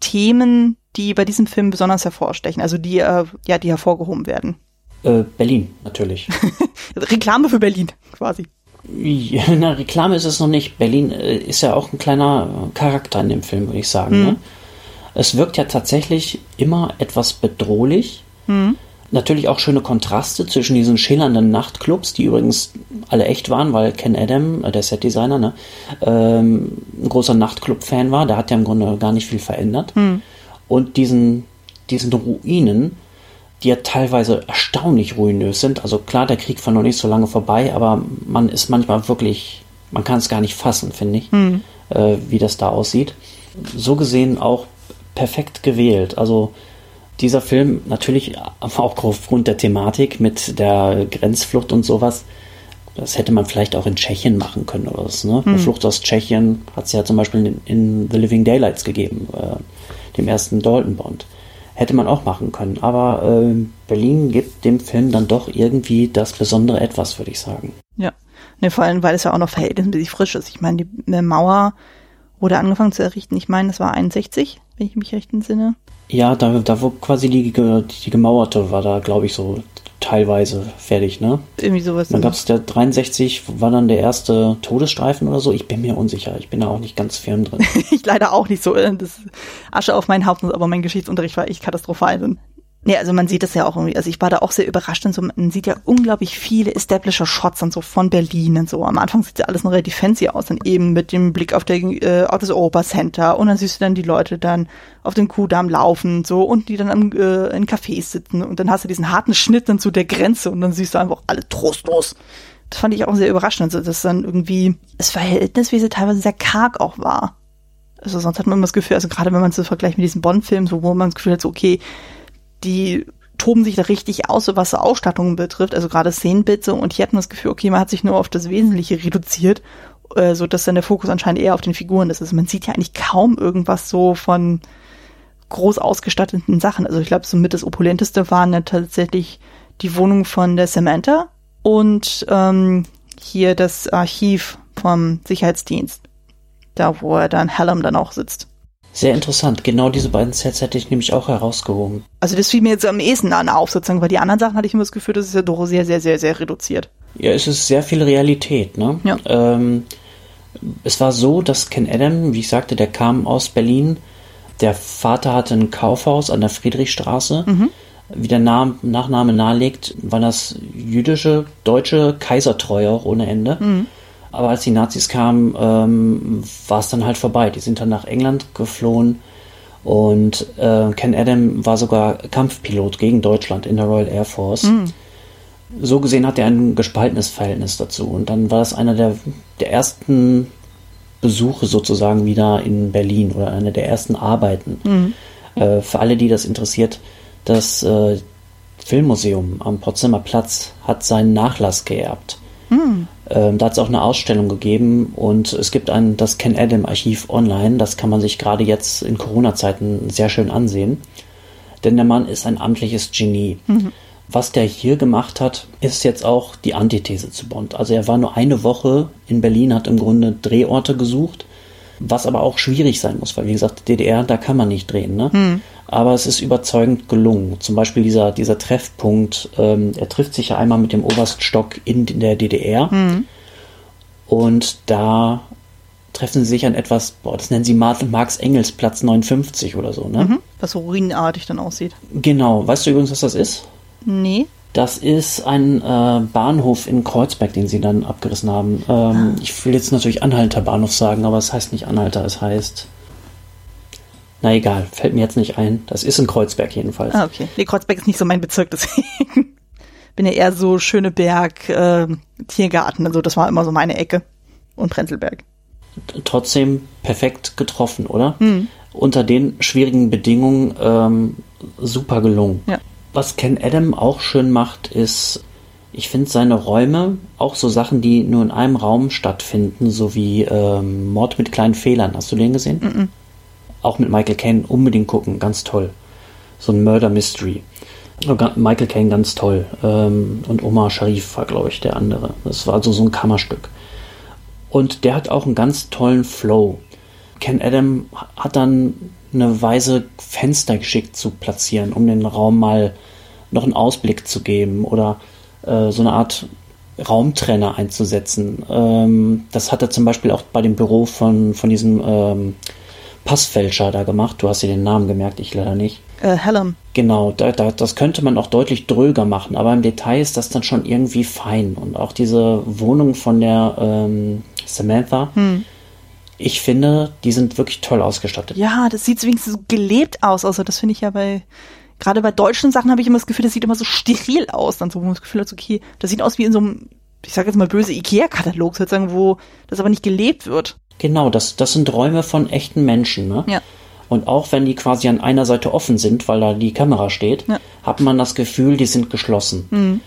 Themen, die bei diesem Film besonders hervorstechen, also die äh, ja die hervorgehoben werden? Äh, Berlin, natürlich. Reklame für Berlin, quasi. Ja, na, Reklame ist es noch nicht. Berlin äh, ist ja auch ein kleiner Charakter in dem Film, würde ich sagen. Mhm. Ne? Es wirkt ja tatsächlich immer etwas bedrohlich. Mhm. Natürlich auch schöne Kontraste zwischen diesen schillernden Nachtclubs, die übrigens alle echt waren, weil Ken Adam, äh, der Setdesigner, ne, ähm, ein großer Nachtclub-Fan war. Der hat ja im Grunde gar nicht viel verändert. Mhm. Und diesen, diesen Ruinen, die ja teilweise erstaunlich ruinös sind. Also klar, der Krieg war noch nicht so lange vorbei, aber man ist manchmal wirklich, man kann es gar nicht fassen, finde ich, mhm. äh, wie das da aussieht. So gesehen auch perfekt gewählt. Also dieser Film natürlich auch aufgrund der Thematik mit der Grenzflucht und sowas. Das hätte man vielleicht auch in Tschechien machen können oder was. Ne? Hm. Flucht aus Tschechien hat es ja zum Beispiel in, in, The Living Daylights gegeben, äh, dem ersten Dalton Bond. Hätte man auch machen können. Aber äh, Berlin gibt dem Film dann doch irgendwie das besondere Etwas, würde ich sagen. Ja, ne, vor allem, weil es ja auch noch verhältnismäßig frisch ist. Ich meine, die Mauer wurde angefangen zu errichten. Ich meine, es war 61, wenn ich mich recht entsinne. Ja, da, da wo quasi die, die gemauerte war da, glaube ich, so teilweise fertig, ne? Irgendwie sowas. Dann gab es der 63, war dann der erste Todesstreifen oder so. Ich bin mir unsicher. Ich bin da auch nicht ganz firm drin. ich leider auch nicht so. Äh, das Asche auf mein Haupt, aber mein Geschichtsunterricht war echt katastrophal. Nee, also man sieht das ja auch irgendwie, also ich war da auch sehr überrascht und so, man sieht ja unglaublich viele Establisher-Shots und so von Berlin und so. Am Anfang sieht ja alles noch relativ fancy aus, dann eben mit dem Blick auf, der, äh, auf das Europa Center und dann siehst du dann die Leute dann auf dem Kuhdamm laufen und so und die dann am, äh, in Cafés sitzen und dann hast du diesen harten Schnitt dann zu der Grenze und dann siehst du einfach alle trostlos. Das fand ich auch sehr überraschend, also dass dann irgendwie das Verhältnis, wie sie teilweise sehr karg auch war. Also sonst hat man immer das Gefühl, also gerade wenn man es so vergleicht mit diesen Bond-Filmen, so wo man das Gefühl hat, so okay, die toben sich da richtig aus, so was so Ausstattungen betrifft, also gerade Szenenbitze und hier hat man das Gefühl, okay, man hat sich nur auf das Wesentliche reduziert, äh, so dass dann der Fokus anscheinend eher auf den Figuren ist. Also man sieht ja eigentlich kaum irgendwas so von groß ausgestatteten Sachen. Also ich glaube, somit das opulenteste waren ja tatsächlich die Wohnung von der Samantha und ähm, hier das Archiv vom Sicherheitsdienst, da wo er dann Hallam dann auch sitzt. Sehr interessant. Genau diese beiden Sets hätte ich nämlich auch herausgehoben. Also das fiel mir jetzt am ehesten an auf, sozusagen, weil die anderen Sachen hatte ich immer das Gefühl, das ist ja doch sehr, sehr, sehr, sehr reduziert. Ja, es ist sehr viel Realität, ne? Ja. Ähm, es war so, dass Ken Adam, wie ich sagte, der kam aus Berlin. Der Vater hatte ein Kaufhaus an der Friedrichstraße. Mhm. Wie der Name, Nachname nahelegt, waren das jüdische, deutsche Kaisertreue auch ohne Ende. Mhm. Aber als die Nazis kamen, ähm, war es dann halt vorbei. Die sind dann nach England geflohen und äh, Ken Adam war sogar Kampfpilot gegen Deutschland in der Royal Air Force. Mhm. So gesehen hat er ein gespaltenes Verhältnis dazu. Und dann war es einer der, der ersten Besuche sozusagen wieder in Berlin oder eine der ersten Arbeiten. Mhm. Äh, für alle, die das interessiert, das äh, Filmmuseum am Potsdamer Platz hat seinen Nachlass geerbt. Mhm. Ähm, da hat es auch eine Ausstellung gegeben und es gibt ein das Ken Adam Archiv online. Das kann man sich gerade jetzt in Corona-Zeiten sehr schön ansehen. Denn der Mann ist ein amtliches Genie. Mhm. Was der hier gemacht hat, ist jetzt auch die Antithese zu Bond. Also er war nur eine Woche in Berlin, hat im Grunde Drehorte gesucht, was aber auch schwierig sein muss, weil wie gesagt, DDR, da kann man nicht drehen. Ne? Mhm aber es ist überzeugend gelungen. Zum Beispiel dieser, dieser Treffpunkt, ähm, er trifft sich ja einmal mit dem Oberststock in, in der DDR mhm. und da treffen sie sich an etwas, boah, das nennen sie Marx Engels Platz 59 oder so, ne? Mhm. Was so ruinenartig dann aussieht. Genau. Weißt du übrigens, was das ist? Nee. Das ist ein äh, Bahnhof in Kreuzberg, den sie dann abgerissen haben. Ähm, ah. Ich will jetzt natürlich Anhalter Bahnhof sagen, aber es heißt nicht Anhalter, es heißt na egal, fällt mir jetzt nicht ein. Das ist in Kreuzberg jedenfalls. Ah, okay. Nee, Kreuzberg ist nicht so mein Bezirk, deswegen bin ja eher so Schöneberg, äh, Tiergarten, also das war immer so meine Ecke. Und Prenzlberg. Trotzdem perfekt getroffen, oder? Hm. Unter den schwierigen Bedingungen ähm, super gelungen. Ja. Was Ken Adam auch schön macht, ist, ich finde seine Räume, auch so Sachen, die nur in einem Raum stattfinden, so wie ähm, Mord mit kleinen Fehlern. Hast du den gesehen? -mm. Auch mit Michael Caine unbedingt gucken, ganz toll. So ein Murder Mystery. Michael Caine ganz toll. Ähm, und Omar Sharif war, glaube ich, der andere. Das war also so ein Kammerstück. Und der hat auch einen ganz tollen Flow. Ken Adam hat dann eine Weise, Fenster geschickt zu platzieren, um den Raum mal noch einen Ausblick zu geben oder äh, so eine Art Raumtrenner einzusetzen. Ähm, das hat er zum Beispiel auch bei dem Büro von, von diesem ähm, Passfälscher da gemacht. Du hast dir den Namen gemerkt, ich leider nicht. Äh, Hallam. Genau, da, da, das könnte man auch deutlich dröger machen, aber im Detail ist das dann schon irgendwie fein. Und auch diese Wohnung von der ähm, Samantha, Hm. ich finde, die sind wirklich toll ausgestattet. Ja, das sieht wenigstens so gelebt aus. Also das finde ich ja bei, gerade bei deutschen Sachen habe ich immer das Gefühl, das sieht immer so steril aus. Dann so, wo man das Gefühl hat, okay, das sieht aus wie in so einem, ich sage jetzt mal böse Ikea-Katalog sozusagen, wo das aber nicht gelebt wird. Genau, das, das sind Räume von echten Menschen. Ne? Ja. Und auch wenn die quasi an einer Seite offen sind, weil da die Kamera steht, Ja. hat man das Gefühl, die sind geschlossen.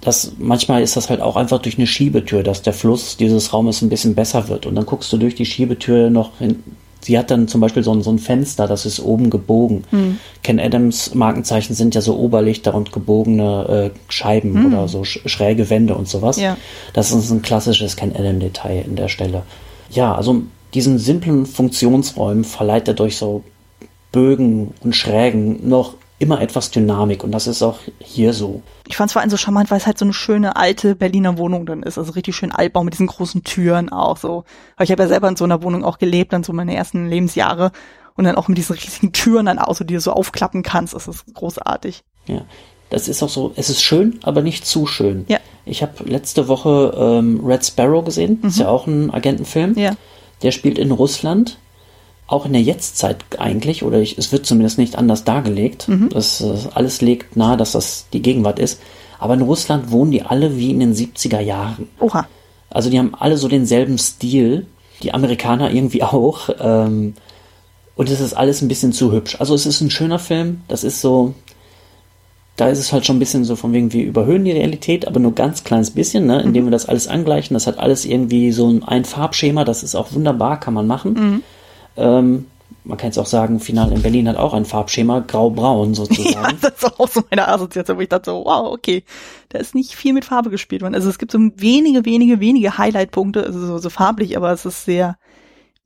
Das, manchmal ist das halt auch einfach durch eine Schiebetür, dass der Fluss dieses Raumes ein bisschen besser wird. Und dann guckst du durch die Schiebetür noch hin. Sie hat dann zum Beispiel so ein, so ein Fenster, das ist oben gebogen. Ken Adams Markenzeichen sind ja so Oberlichter und gebogene äh, Scheiben oder so sch schräge Wände und sowas. Ja. Das ist ein klassisches Ken Adam Detail in der Stelle. Ja, also diesen simplen Funktionsräumen verleiht er durch so Bögen und Schrägen noch immer etwas Dynamik und das ist auch hier so. Ich fand es vor allem so charmant, weil es halt so eine schöne alte Berliner Wohnung dann ist. Also richtig schön Altbau mit diesen großen Türen auch so. Weil ich habe ja selber in so einer Wohnung auch gelebt, dann so meine ersten Lebensjahre. Und dann auch mit diesen riesigen Türen dann auch, so, die du so aufklappen kannst. Das ist großartig. Ja, das ist auch so, es ist schön, aber nicht zu schön. Ja. Ich habe letzte Woche ähm, Red Sparrow gesehen, ist ja auch ein Agentenfilm. Mhm. Ja. Der spielt in Russland, auch in der Jetztzeit eigentlich, oder ich, es wird zumindest nicht anders dargelegt. Mhm. Das, äh, alles legt nahe, dass das die Gegenwart ist. Aber in Russland wohnen die alle wie in den 70er Jahren. Oha. Also die haben alle so denselben Stil, die Amerikaner irgendwie auch. Ähm, und es ist alles ein bisschen zu hübsch. Also es ist ein schöner Film. Das ist so, da ist es halt schon ein bisschen so von wegen, wir überhöhen die Realität, aber nur ganz kleines bisschen, ne, indem wir das alles angleichen. Das hat alles irgendwie so ein, ein Farbschema. Das ist auch wunderbar, kann man machen. Ähm, man kann jetzt auch sagen, Final in Berlin hat auch ein Farbschema, grau-braun sozusagen. Ja, das ist auch so meine Assoziation, wo ich dachte so, wow, okay, da ist nicht viel mit Farbe gespielt worden. Also es gibt so wenige, wenige, wenige Highlight-Punkte, also so, so farblich, aber es ist sehr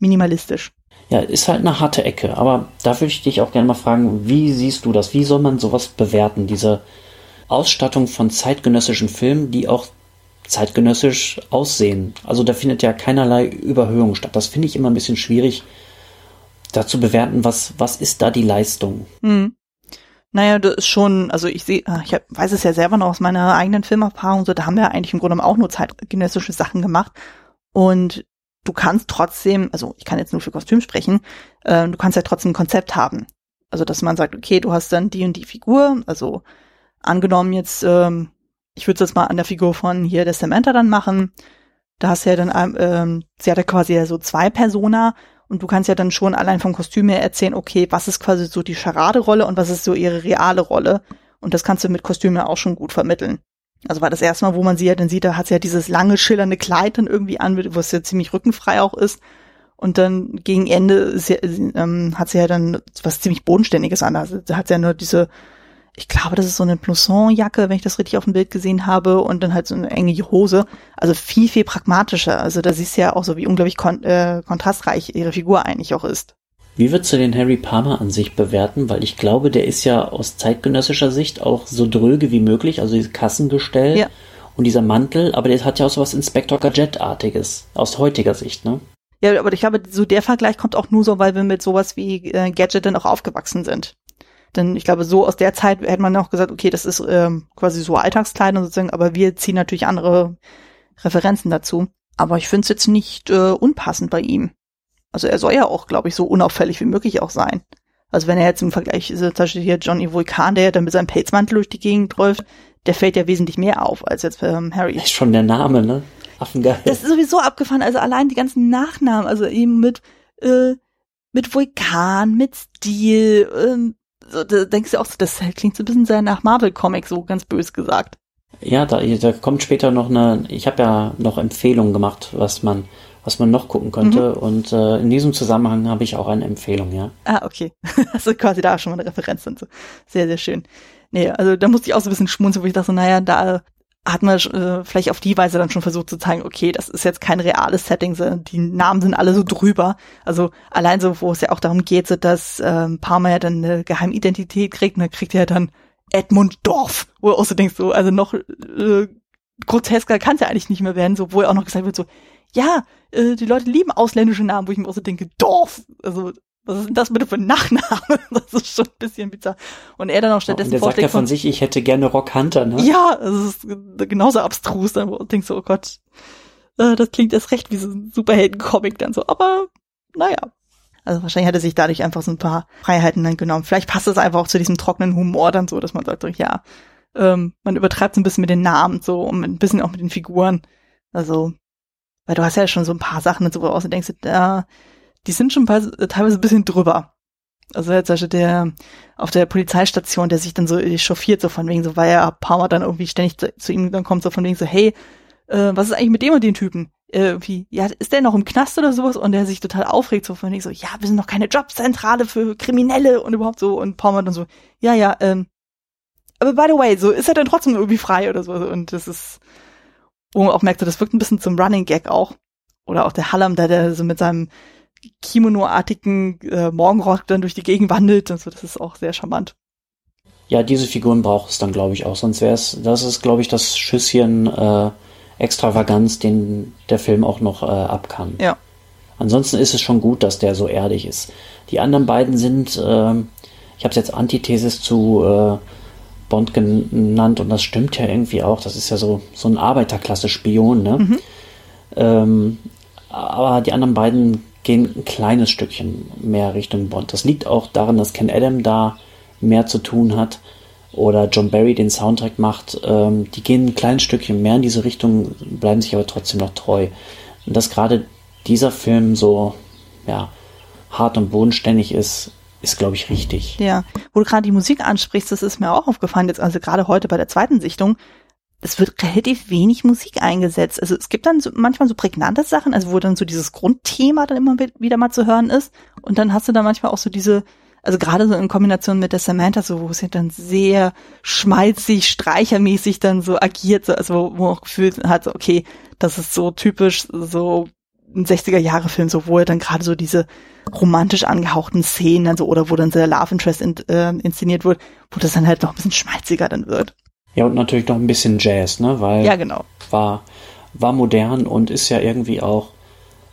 minimalistisch. Ja, ist halt eine harte Ecke, aber da würde ich dich auch gerne mal fragen, wie siehst du das? Wie soll man sowas bewerten? Diese Ausstattung von zeitgenössischen Filmen, die auch zeitgenössisch aussehen. Also da findet ja keinerlei Überhöhung statt. Das finde ich immer ein bisschen schwierig, da zu bewerten, was, was ist da die Leistung? Hm. Naja, das ist schon, also ich sehe, ich hab, weiß es ja selber noch aus meiner eigenen Filmerfahrung, so da haben wir eigentlich im Grunde auch nur zeitgenössische Sachen gemacht. Und du kannst trotzdem, also ich kann jetzt nur für Kostüm sprechen, äh, du kannst ja trotzdem ein Konzept haben. Also dass man sagt, okay, du hast dann die und die Figur, also angenommen jetzt, ähm, ich würde es jetzt mal an der Figur von hier der Samantha dann machen. Da hast du ja dann, ähm, sie hat ja quasi so zwei Persona und du kannst ja dann schon allein vom Kostüm her erzählen, okay, was ist quasi so die Charade-Rolle und was ist so ihre reale Rolle. Und das kannst du mit Kostüm ja auch schon gut vermitteln. Also war das erste Mal, wo man sie ja dann sieht, da hat sie ja dieses lange, schillernde Kleid dann irgendwie an, wo es ja ziemlich rückenfrei auch ist. Und dann gegen Ende ja, ähm, hat sie ja dann was ziemlich Bodenständiges an. Also da hat sie ja nur diese, ich glaube, das ist so eine Blouson-Jacke, wenn ich das richtig auf dem Bild gesehen habe, und dann halt so eine enge Hose. Also viel, viel pragmatischer. Also da siehst du ja auch so, wie unglaublich kon äh, kontrastreich ihre Figur eigentlich auch ist. Wie würdest du den Harry Palmer an sich bewerten? Weil ich glaube, der ist ja aus zeitgenössischer Sicht auch so dröge wie möglich, also dieses Kassengestell Ja. und dieser Mantel, aber der hat ja auch so was Inspector Gadget-artiges aus heutiger Sicht, ne? Ja, aber ich glaube, so der Vergleich kommt auch nur so, weil wir mit sowas wie äh, Gadget dann auch aufgewachsen sind. Denn ich glaube, so aus der Zeit hätte man auch gesagt, okay, das ist ähm, quasi so Alltagskleidung sozusagen, aber wir ziehen natürlich andere Referenzen dazu. Aber ich finde es jetzt nicht äh, unpassend bei ihm. Also er soll ja auch, glaube ich, so unauffällig wie möglich auch sein. Also wenn er jetzt im Vergleich, so zum Beispiel hier Johnny Vulkan, der dann mit seinem Pelzmantel durch die Gegend läuft, der fällt ja wesentlich mehr auf als jetzt ähm, Harry. Ist schon der Name, ne? Affengeil. Das ist sowieso abgefahren. Also allein die ganzen Nachnamen, also eben mit, äh, mit Vulkan, mit Stil, ähm, so, da denkst du auch, so, das klingt so ein bisschen sehr nach Marvel-Comic, so ganz bös gesagt. Ja, da, da kommt später noch eine, ich habe ja noch Empfehlungen gemacht, was man, was man noch gucken könnte. Und äh, in diesem Zusammenhang habe ich auch eine Empfehlung, ja. Ah, okay. Also quasi da schon mal eine Referenz und so. Sehr, sehr schön. Nee, also da musste ich auch so ein bisschen schmunzeln, wo ich dachte, so, naja, da hat man äh, vielleicht auf die Weise dann schon versucht zu zeigen, okay, das ist jetzt kein reales Setting, die Namen sind alle so drüber. Also allein so, wo es ja auch darum geht, so dass ähm, Palmer ja dann eine Geheimidentität kriegt und dann kriegt er dann Edmund Dorf, wo du auch so denkst, so, also noch äh, grotesker kann es ja eigentlich nicht mehr werden, so wo er auch noch gesagt wird, so, ja, äh, die Leute lieben ausländische Namen, wo ich mir auch so denke, Dorf, also was ist denn das bitte für ein Nachname? Das ist schon ein bisschen bizarr. Und er dann auch stattdessen ja, und der sagt ja von sich, ich hätte gerne Rock Hunter, ne? Ja, das ist genauso abstrus, dann du denkst so, oh Gott, äh, das klingt erst recht wie so ein Superhelden-Comic dann so, aber naja. Also wahrscheinlich hat er sich dadurch einfach so ein paar Freiheiten dann genommen. Vielleicht passt das einfach auch zu diesem trockenen Humor dann so, dass man sagt, so, ja, ähm, man übertreibt so ein bisschen mit den Namen so und ein bisschen auch mit den Figuren. Also, weil du hast ja schon so ein paar Sachen und so, wo du denkst, da, die sind schon teilweise ein bisschen drüber. Also jetzt also der auf der Polizeistation, der sich dann so chauffiert, so von wegen so, weil er ein paar Mal dann irgendwie ständig zu, zu ihm dann kommt, so von wegen so, hey, äh, was ist eigentlich mit dem und den Typen? Äh, irgendwie, ja, ist der noch im Knast oder sowas? Und der sich total aufregt, so von wegen so, ja, wir sind noch keine Jobzentrale für Kriminelle und überhaupt so. Und Paul dann so, ja, ja, ähm, aber by the way, so ist er dann trotzdem irgendwie frei oder so. Und das ist, wo man auch merkt, so, das wirkt ein bisschen zum Running Gag auch. Oder auch der Hallam, der, der so mit seinem Kimono-artigen äh, Morgenrock dann durch die Gegend wandelt und so, das ist auch sehr charmant. Ja, diese Figuren braucht es dann, glaube ich, auch. Sonst wäre es, das ist, glaube ich, das Schüsschen äh, Extravaganz, den der Film auch noch äh, ab kann. Ja. Ansonsten ist es schon gut, dass der so erdig ist. Die anderen beiden sind, äh, ich habe es jetzt Antithesis zu äh, Bond genannt und das stimmt ja irgendwie auch. Das ist ja so, so ein Arbeiterklasse-Spion, ne? Mhm. Ähm, aber die anderen beiden gehen ein kleines Stückchen mehr Richtung Bond. Das liegt auch daran, dass Ken Adam da mehr zu tun hat oder John Barry den Soundtrack macht. Ähm, die gehen ein kleines Stückchen mehr in diese Richtung, bleiben sich aber trotzdem noch treu. Und dass gerade dieser Film so ja, hart und bodenständig ist, ist, glaube ich, richtig. Ja, wo du gerade die Musik ansprichst, das ist mir auch aufgefallen, jetzt also gerade heute bei der zweiten Sichtung, es wird relativ wenig Musik eingesetzt. Also es gibt dann so, manchmal so prägnante Sachen, also wo dann so dieses Grundthema dann immer wieder mal zu hören ist. Und dann hast du da manchmal auch so diese, also gerade so in Kombination mit der Samantha, so wo es ja dann sehr schmalzig, streichermäßig dann so agiert, so, also wo, wo man auch gefühlt hat, so, okay, das ist so typisch so ein 60er-Jahre-Film, so wo er dann gerade so diese romantisch angehauchten Szenen, also oder wo dann der Love Interest in, äh, inszeniert wird, wo das dann halt noch ein bisschen schmalziger dann wird. Ja, und natürlich noch ein bisschen Jazz, ne? Weil ja, genau. war, war modern und ist ja irgendwie auch,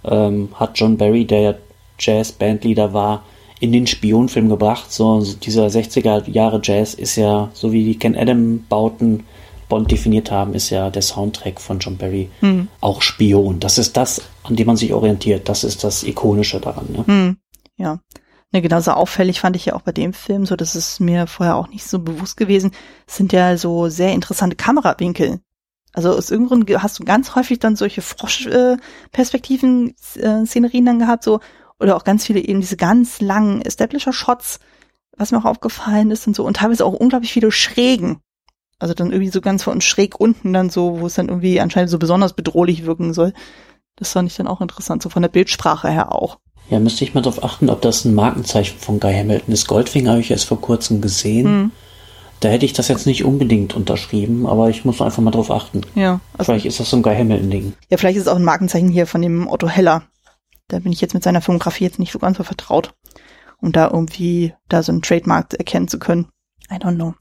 ähm, hat John Barry, der ja Jazz-Bandleader war, in den Spionfilm gebracht. So, so dieser 60er Jahre Jazz ist ja, so wie die Ken Adam Bauten Bond definiert haben, ist ja der Soundtrack von John Barry mhm. auch Spion. Das ist das, an dem man sich orientiert. Das ist das Ikonische daran. Ne? Mhm. Ja. Ne, genauso auffällig fand ich ja auch bei dem Film, so das ist mir vorher auch nicht so bewusst gewesen, sind ja so sehr interessante Kamerawinkel. Also aus irgendeinem Grund hast du ganz häufig dann solche Froschperspektiven, äh, Szenerien dann gehabt, so, oder auch ganz viele eben diese ganz langen Establisher-Shots, was mir auch aufgefallen ist und so, und teilweise auch unglaublich viele Schrägen. Also dann irgendwie so ganz von schräg unten dann so, wo es dann irgendwie anscheinend so besonders bedrohlich wirken soll. Das fand ich dann auch interessant, so von der Bildsprache her auch. Ja, müsste ich mal darauf achten, ob das ein Markenzeichen von Guy Hamilton ist. Goldfinger habe ich erst vor kurzem gesehen. Hm. Da hätte ich das jetzt nicht unbedingt unterschrieben, aber ich muss einfach mal drauf achten. Ja. Also vielleicht ist das so ein Guy Hamilton-Ding. Ja, vielleicht ist es auch ein Markenzeichen hier von dem Otto Heller. Da bin ich jetzt mit seiner Filmografie jetzt nicht so ganz so vertraut, um da irgendwie da so einen Trademark erkennen zu können. I don't know.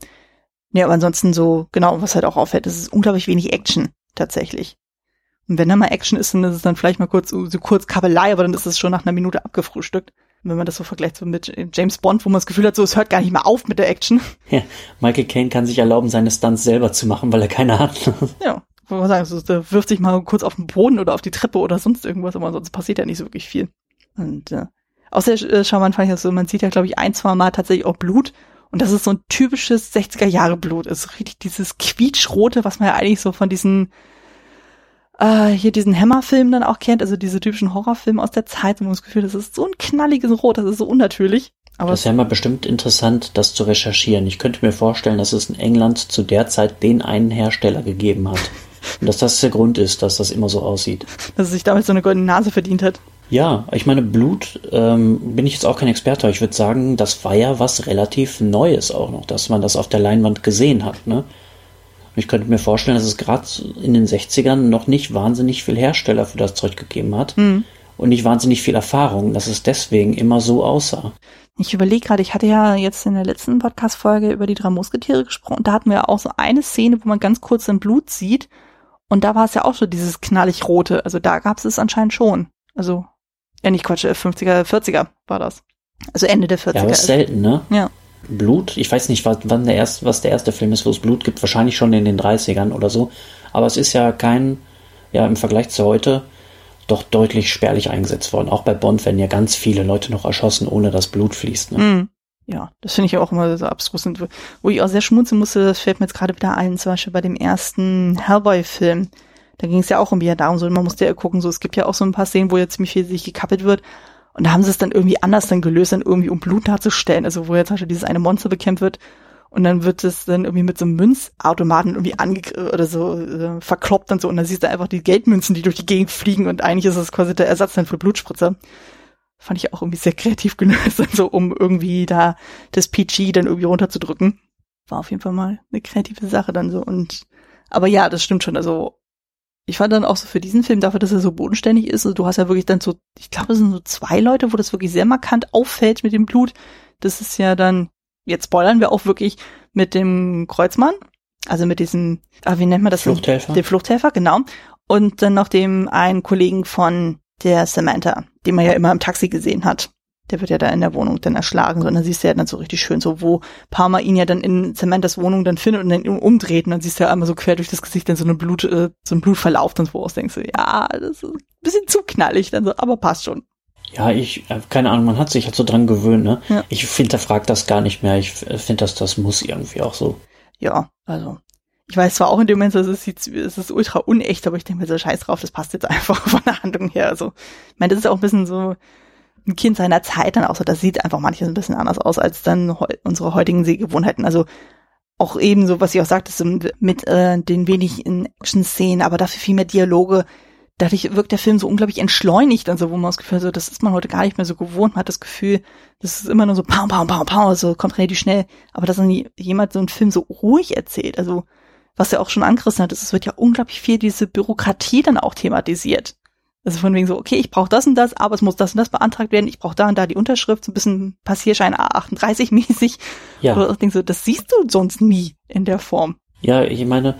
Ja, aber ansonsten so, genau, was halt auch auffällt, es ist unglaublich wenig Action, tatsächlich. Und wenn da mal Action ist, dann ist es dann vielleicht mal kurz, so kurz Kabelei, aber dann ist es schon nach einer Minute abgefrühstückt. Und wenn man das so vergleicht so mit James Bond, wo man das Gefühl hat, so, es hört gar nicht mehr auf mit der Action. Ja, Michael Caine kann sich erlauben, seine Stunts selber zu machen, weil er keine hat. ja, wo man sagen, so, der wirft sich mal kurz auf den Boden oder auf die Treppe oder sonst irgendwas, aber sonst passiert ja nicht so wirklich viel. Und äh, außer äh, charmant fand ich das so, man sieht ja, glaube ich, ein, zwei Mal tatsächlich auch Blut und das ist so ein typisches 60er Jahre Blut. ist richtig dieses quietschrote, was man ja eigentlich so von diesen äh, hier diesen Hammerfilm dann auch kennt, also diese typischen Horrorfilme aus der Zeit, man das Gefühl, das ist so ein knalliges Rot, das ist so unnatürlich. Aber das ja mal bestimmt interessant, das zu recherchieren. Ich könnte mir vorstellen, dass es in England zu der Zeit den einen Hersteller gegeben hat. Und dass das der Grund ist, dass das immer so aussieht. Dass es sich damals so eine goldene Nase verdient hat. Ja, ich meine, Blut ähm, bin ich jetzt auch kein Experte, aber ich würde sagen, das war ja was relativ Neues auch noch, dass man das auf der Leinwand gesehen hat. Ne? Und ich könnte mir vorstellen, dass es gerade in den 60ern noch nicht wahnsinnig viel Hersteller für das Zeug gegeben hat mhm. und nicht wahnsinnig viel Erfahrung, dass es deswegen immer so aussah. Ich überlege gerade, ich hatte ja jetzt in der letzten Podcast-Folge über die drei Musketiere gesprochen. Da hatten wir auch so eine Szene, wo man ganz kurz ein Blut sieht Und da war es ja auch so dieses knallig rote. Also da gab es es anscheinend schon. Also, ja nicht Quatsch, 50er, äh, 40er war das. Also Ende der 40er. Ja, aber selten, ne? Ja. Blut, ich weiß nicht, wann der erste, was der erste Film ist, wo es Blut gibt, wahrscheinlich schon in den 30ern oder so. Aber es ist ja kein, ja, im Vergleich zu heute doch deutlich spärlich eingesetzt worden. Auch bei Bond werden ja ganz viele Leute noch erschossen, ohne dass Blut fließt. Ne? Mm. Ja, das finde ich auch immer so abstrus. Und wo ich auch sehr schmunzeln musste, das fällt mir jetzt gerade wieder ein, zum Beispiel bei dem ersten Hellboy-Film. Da ging es ja auch irgendwie darum, so man musste ja gucken, so es gibt ja auch so ein paar Szenen, wo jetzt ziemlich viel sich gekappelt wird. Und da haben sie es dann irgendwie anders dann gelöst, dann irgendwie um Blut darzustellen. Also wo jetzt Beispiel dieses eine Monster bekämpft wird und dann wird es dann irgendwie mit so einem Münzautomaten irgendwie ange oder so äh, verkloppt und so und dann siehst du einfach die Geldmünzen, die durch die Gegend fliegen und eigentlich ist es quasi der Ersatz dann für Blutspritzer. Fand ich auch irgendwie sehr kreativ gelöst, also um irgendwie da das PG dann irgendwie runterzudrücken. War auf jeden Fall mal eine kreative Sache dann so und aber ja, das stimmt schon, also ich fand dann auch so für diesen Film, dafür, dass er so bodenständig ist, also du hast ja wirklich dann so, ich glaube, es sind so zwei Leute, wo das wirklich sehr markant auffällt mit dem Blut. Das ist ja dann jetzt spoilern wir auch wirklich mit dem Kreuzmann, also mit diesem, ah, wie nennt man das? Fluchthelfer. Den Fluchthelfer, genau. Und dann noch dem einen Kollegen von der Samantha, den man ja immer im Taxi gesehen hat. Der wird ja da in der Wohnung dann erschlagen, so, und dann siehst du ja dann so richtig schön, so wo Parma ihn ja dann in Samanthas Wohnung dann findet und dann umdreht und dann siehst du ja einmal so quer durch das Gesicht dann so eine Blut, äh, so ein Blutverlauf und so aus, denkst du, ja, das ist ein bisschen zu knallig, dann so, aber passt schon. Ja, ich, äh, keine Ahnung, man hat sich halt so dran gewöhnt, ne? Ja. Ich hinterfrag das gar nicht mehr. Ich finde, dass das muss irgendwie auch so. Ja, also. Ich weiß zwar auch in dem Moment, es ist, es ist ultra unecht, aber ich denke mir so, scheiß drauf, das passt jetzt einfach von der Handlung her. Also, ich meine, das ist auch ein bisschen so ein Kind seiner Zeit dann auch so, das sieht einfach manches ein bisschen anders aus als dann unsere heutigen Sehgewohnheiten. Also, auch eben so, was ich auch sagte, mit äh, den wenigen Action-Szenen, aber dafür viel mehr Dialoge, dadurch wirkt der Film so unglaublich entschleunigt, also wo man das Gefühl hat, so, das ist man heute gar nicht mehr so gewohnt, man hat das Gefühl, das ist immer nur so pam, pam, pam, pam, so kommt relativ schnell, aber dass dann jemand so einen Film so ruhig erzählt, also was er auch schon angerissen hat, ist, es wird ja unglaublich viel diese Bürokratie dann auch thematisiert. Also von wegen so, okay, ich brauche das und das, aber es muss das und das beantragt werden, ich brauche da und da die Unterschrift, so ein bisschen Passierschein A38 mäßig. Ja. Oder ich denke so, das siehst du sonst nie in der Form. Ja, ich meine,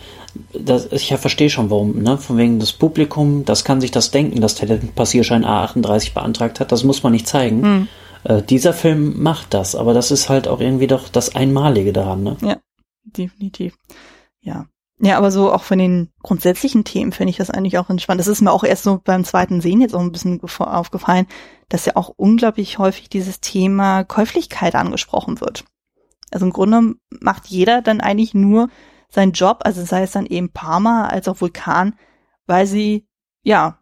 das, ich verstehe schon warum, ne? Von wegen das Publikum, das kann sich das denken, dass der den Passierschein A38 beantragt hat, das muss man nicht zeigen. Hm. Äh, dieser Film macht das, aber das ist halt auch irgendwie doch das Einmalige daran, ne? Ja, definitiv. Ja. Ja, aber so auch von den grundsätzlichen Themen finde ich das eigentlich auch entspannt. Das ist mir auch erst so beim zweiten Sehen jetzt auch ein bisschen aufgefallen, dass ja auch unglaublich häufig dieses Thema Käuflichkeit angesprochen wird. Also im Grunde macht jeder dann eigentlich nur sein Job, also sei es dann eben Parma als auch Vulkan, weil sie, ja,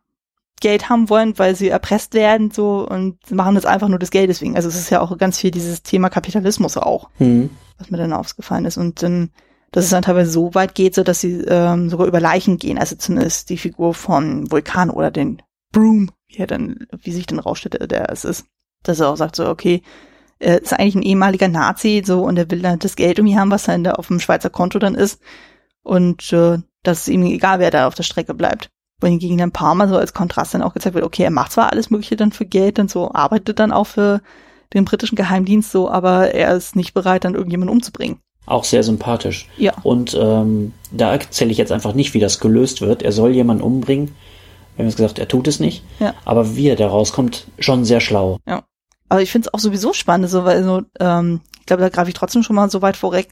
Geld haben wollen, weil sie erpresst werden, so, und machen das einfach nur das Geld deswegen. Also es ist ja auch ganz viel dieses Thema Kapitalismus auch, mhm. was mir dann aufgefallen ist. Und dann, dass es dann teilweise so weit geht, so dass sie ähm, sogar über Leichen gehen. Also zumindest die Figur von Vulkan oder den Broom, wie er dann, wie sich dann rausstellt, der es ist. Dass er auch sagt so, okay, er ist eigentlich ein ehemaliger Nazi, so, und er will dann das Geld irgendwie haben, was dann da auf dem Schweizer Konto dann ist. Und äh, das ist ihm egal, wer da auf der Strecke bleibt. Wohingegen dann Parma so als Kontrast dann auch gezeigt wird, okay, er macht zwar alles Mögliche dann für Geld und so, arbeitet dann auch für den britischen Geheimdienst so, aber er ist nicht bereit, dann irgendjemanden umzubringen. Auch sehr sympathisch. Ja. Und ähm, da erzähle ich jetzt einfach nicht, wie das gelöst wird. Er soll jemanden umbringen. Wir haben jetzt gesagt, er tut es nicht. Ja. Aber wie er da rauskommt, schon sehr schlau. Ja. Aber ich finde es auch sowieso spannend, so, weil so, ähm, ich glaube, da greife ich trotzdem schon mal so weit vorweg,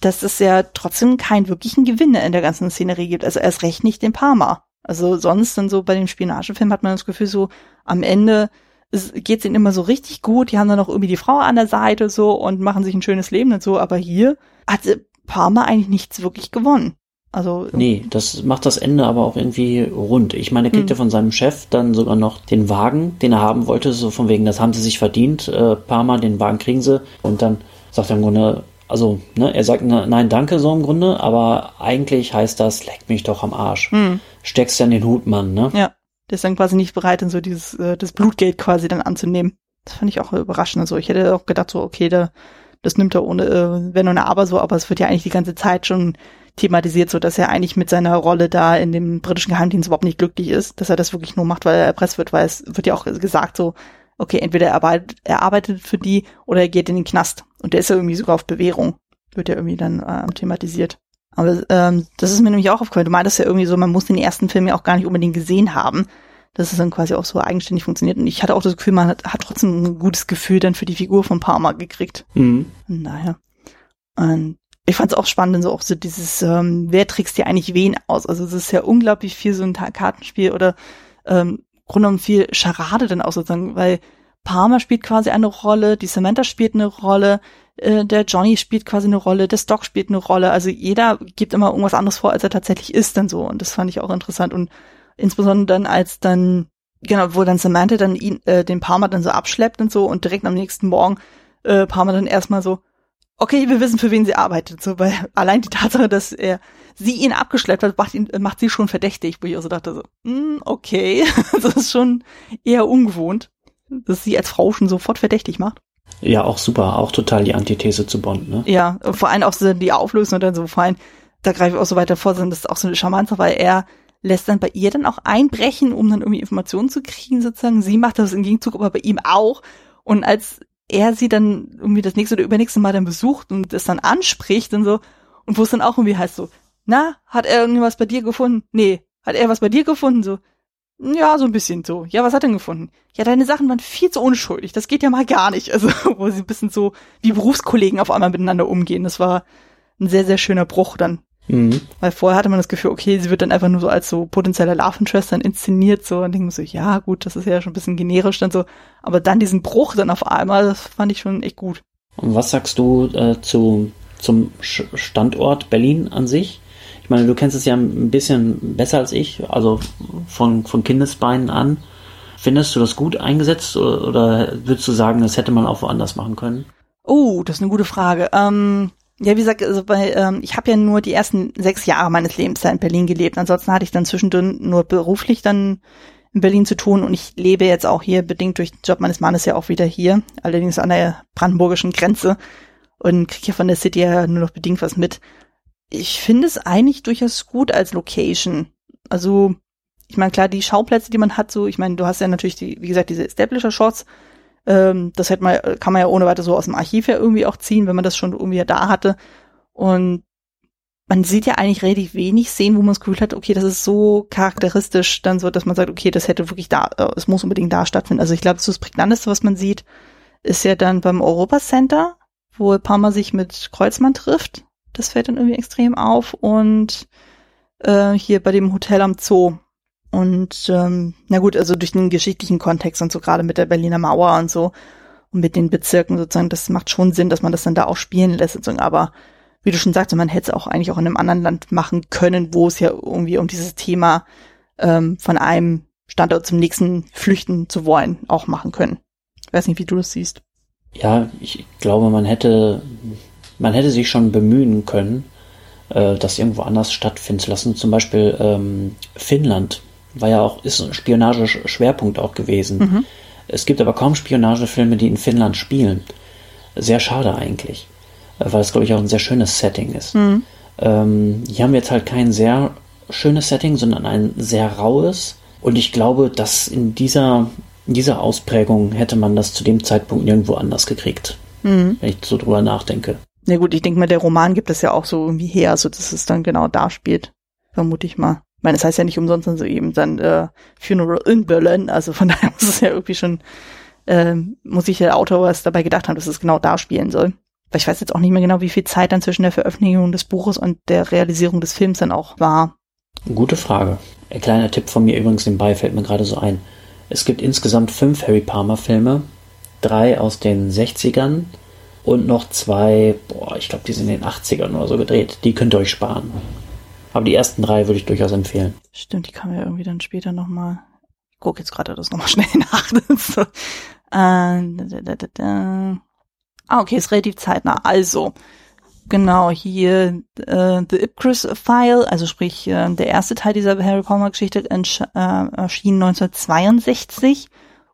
dass es ja trotzdem keinen wirklichen Gewinner in der ganzen Szenerie gibt. Also erst recht nicht den Parma. Also sonst dann so bei dem Spionagefilm hat man das Gefühl, so am Ende geht es ihnen immer so richtig gut. Die haben dann noch irgendwie die Frau an der Seite so und machen sich ein schönes Leben und so. Aber hier hat Parma eigentlich nichts wirklich gewonnen. Also nee, das macht das Ende aber auch irgendwie rund. Ich meine, er kriegt hm. ja von seinem Chef dann sogar noch den Wagen, den er haben wollte, so von wegen, das haben sie sich verdient. Äh, paar Mal den Wagen kriegen sie und dann sagt er im Grunde, also ne, er sagt ne, nein, danke so im Grunde, aber eigentlich heißt das, leck mich doch am Arsch. Hm. Steckst ja in den Hut, Mann, ne? Ja, der ist dann quasi nicht bereit, dann so dieses äh, das Blutgeld quasi dann anzunehmen. Das fand ich auch überraschend. Also ich hätte auch gedacht so, okay, da, das nimmt er ohne, äh, wenn eine Aber so, aber es wird ja eigentlich die ganze Zeit schon thematisiert, so dass er eigentlich mit seiner Rolle da in dem britischen Geheimdienst überhaupt nicht glücklich ist, dass er das wirklich nur macht, weil er erpresst wird, weil es wird ja auch gesagt so, okay, entweder er arbeitet, er arbeitet für die oder er geht in den Knast. Und der ist ja irgendwie sogar auf Bewährung, wird ja irgendwie dann äh, thematisiert. Aber ähm, das ist mir nämlich auch aufgefallen. Du meintest ja irgendwie so, man muss den ersten Film ja auch gar nicht unbedingt gesehen haben. Dass es dann quasi auch so eigenständig funktioniert. Und ich hatte auch das Gefühl, man hat, hat trotzdem ein gutes Gefühl dann für die Figur von Parma gekriegt. Mhm. Naja. Und ich fand es auch spannend, so auch so dieses, ähm, wer trägst dir eigentlich wen aus? Also es ist ja unglaublich viel so ein Kartenspiel oder ähm, Grunde genommen viel Charade dann auch sozusagen, weil Palmer spielt quasi eine Rolle, die Samantha spielt eine Rolle, äh, der Johnny spielt quasi eine Rolle, der Stock spielt eine Rolle. Also jeder gibt immer irgendwas anderes vor, als er tatsächlich ist dann so. Und das fand ich auch interessant. Und insbesondere dann, als dann, genau, wo dann Samantha dann ihn, äh, den Palmer dann so abschleppt und so und direkt am nächsten Morgen äh, Palmer dann erstmal so, okay, wir wissen, für wen sie arbeitet. So, weil allein die Tatsache, dass er sie ihn abgeschleppt hat, macht ihn, macht sie schon verdächtig, wo ich auch so dachte so, mm, okay, das ist schon eher ungewohnt, dass sie als Frau schon sofort verdächtig macht. Ja, auch super, auch total die Antithese zu Bond, ne? Ja, vor allem auch so die Auflösung und dann so, vor allem, da greife ich auch so weiter vor, das ist auch so eine Charmante, weil er lässt dann bei ihr dann auch einbrechen, um dann irgendwie Informationen zu kriegen, sozusagen. Sie macht das im Gegenzug, aber bei ihm auch. Und als er sie dann irgendwie das nächste oder übernächste Mal dann besucht und es dann anspricht und so, und wo es dann auch irgendwie heißt so, na, hat er irgendwas bei dir gefunden? Nee. Hat er was bei dir gefunden? So, ja, so ein bisschen so. Ja, was hat er denn gefunden? Ja, deine Sachen waren viel zu unschuldig. Das geht ja mal gar nicht. Also, wo sie ein bisschen so wie Berufskollegen auf einmal miteinander umgehen. Das war ein sehr, sehr schöner Bruch dann. Mhm. Weil vorher hatte man das Gefühl, okay, sie wird dann einfach nur so als so potenzielle Love Interest dann inszeniert, so, und denken so, ja, gut, das ist ja schon ein bisschen generisch dann so. Aber dann diesen Bruch dann auf einmal, das fand ich schon echt gut. Und was sagst du äh, zu, zum Standort Berlin an sich? Ich meine, du kennst es ja ein bisschen besser als ich, also von, von Kindesbeinen an. Findest du das gut eingesetzt oder, oder würdest du sagen, das hätte man auch woanders machen können? Oh, das ist eine gute Frage. Ähm, ja, wie gesagt, also bei, ähm, ich habe ja nur die ersten sechs Jahre meines Lebens da in Berlin gelebt. Ansonsten hatte ich dann zwischendrin nur beruflich dann in Berlin zu tun und ich lebe jetzt auch hier bedingt durch den Job meines Mannes ja auch wieder hier, allerdings an der brandenburgischen Grenze und kriege hier von der City ja nur noch bedingt was mit ich finde es eigentlich durchaus gut als Location. Also, ich meine, klar, die Schauplätze, die man hat, so, ich meine, du hast ja natürlich die, wie gesagt, diese Establisher-Shots. Ähm, das hätte man, kann man ja ohne weiter so aus dem Archiv ja irgendwie auch ziehen, wenn man das schon irgendwie da hatte. Und man sieht ja eigentlich relativ wenig Szenen, wo man das Gefühl hat, okay, das ist so charakteristisch, dann so, dass man sagt, okay, das hätte wirklich da, äh, es muss unbedingt da stattfinden. Also ich glaube, das, das Prägnanteste, was man sieht, ist ja dann beim Europa Center, wo Palmer sich mit Kreuzmann trifft das fällt dann irgendwie extrem auf. Und äh, hier bei dem Hotel am Zoo. Und ähm, na gut, also durch den geschichtlichen Kontext und so gerade mit der Berliner Mauer und so und mit den Bezirken sozusagen, das macht schon Sinn, dass man das dann da auch spielen lässt. Sozusagen. Aber wie du schon sagst, man hätte es auch eigentlich auch in einem anderen Land machen können, wo es ja irgendwie um dieses Thema ähm, von einem Standort zum nächsten flüchten zu wollen auch machen können. Ich weiß nicht, wie du das siehst. Ja, ich glaube, man hätte man hätte sich schon bemühen können, äh, das irgendwo anders stattfinden zu lassen. Zum Beispiel ähm, Finnland war ja auch, ist ein Spionageschwerpunkt auch gewesen. Mhm. Es gibt aber kaum Spionagefilme, die in Finnland spielen. Sehr schade eigentlich, weil es, glaube ich, auch ein sehr schönes Setting ist. Mhm. Ähm, hier haben wir jetzt halt kein sehr schönes Setting, sondern ein sehr raues. Und ich glaube, dass in dieser, in dieser Ausprägung hätte man das zu dem Zeitpunkt irgendwo anders gekriegt. Mhm. Wenn ich so drüber nachdenke. Na ja gut, ich denke mal, der Roman gibt es ja auch so irgendwie her, so dass es dann genau da spielt. Vermute ich mal. Ich meine, es das heißt ja nicht umsonst dann so eben dann äh, Funeral in Berlin, also von daher muss es ja irgendwie schon, äh, muss sich der Autor was dabei gedacht haben, dass es genau da spielen soll. Weil ich weiß jetzt auch nicht mehr genau, wie viel Zeit dann zwischen der Veröffentlichung des Buches und der Realisierung des Films dann auch war. Gute Frage. Ein kleiner Tipp von mir übrigens nebenbei fällt mir gerade so ein. Es gibt insgesamt fünf Harry Palmer Filme, drei aus den 60ern, und noch zwei, boah, ich glaube, die sind in den 80ern oder so gedreht. Die könnt ihr euch sparen. Aber die ersten drei würde ich durchaus empfehlen. Stimmt, die kann man ja irgendwie dann später nochmal. Ich gucke jetzt gerade das nochmal schnell nach. so. äh, da, da, da. Ah, okay, ist relativ zeitnah. Also, genau, hier äh, The Ipcris File, also sprich äh, der erste Teil dieser Harry Palmer Geschichte äh, erschien 1962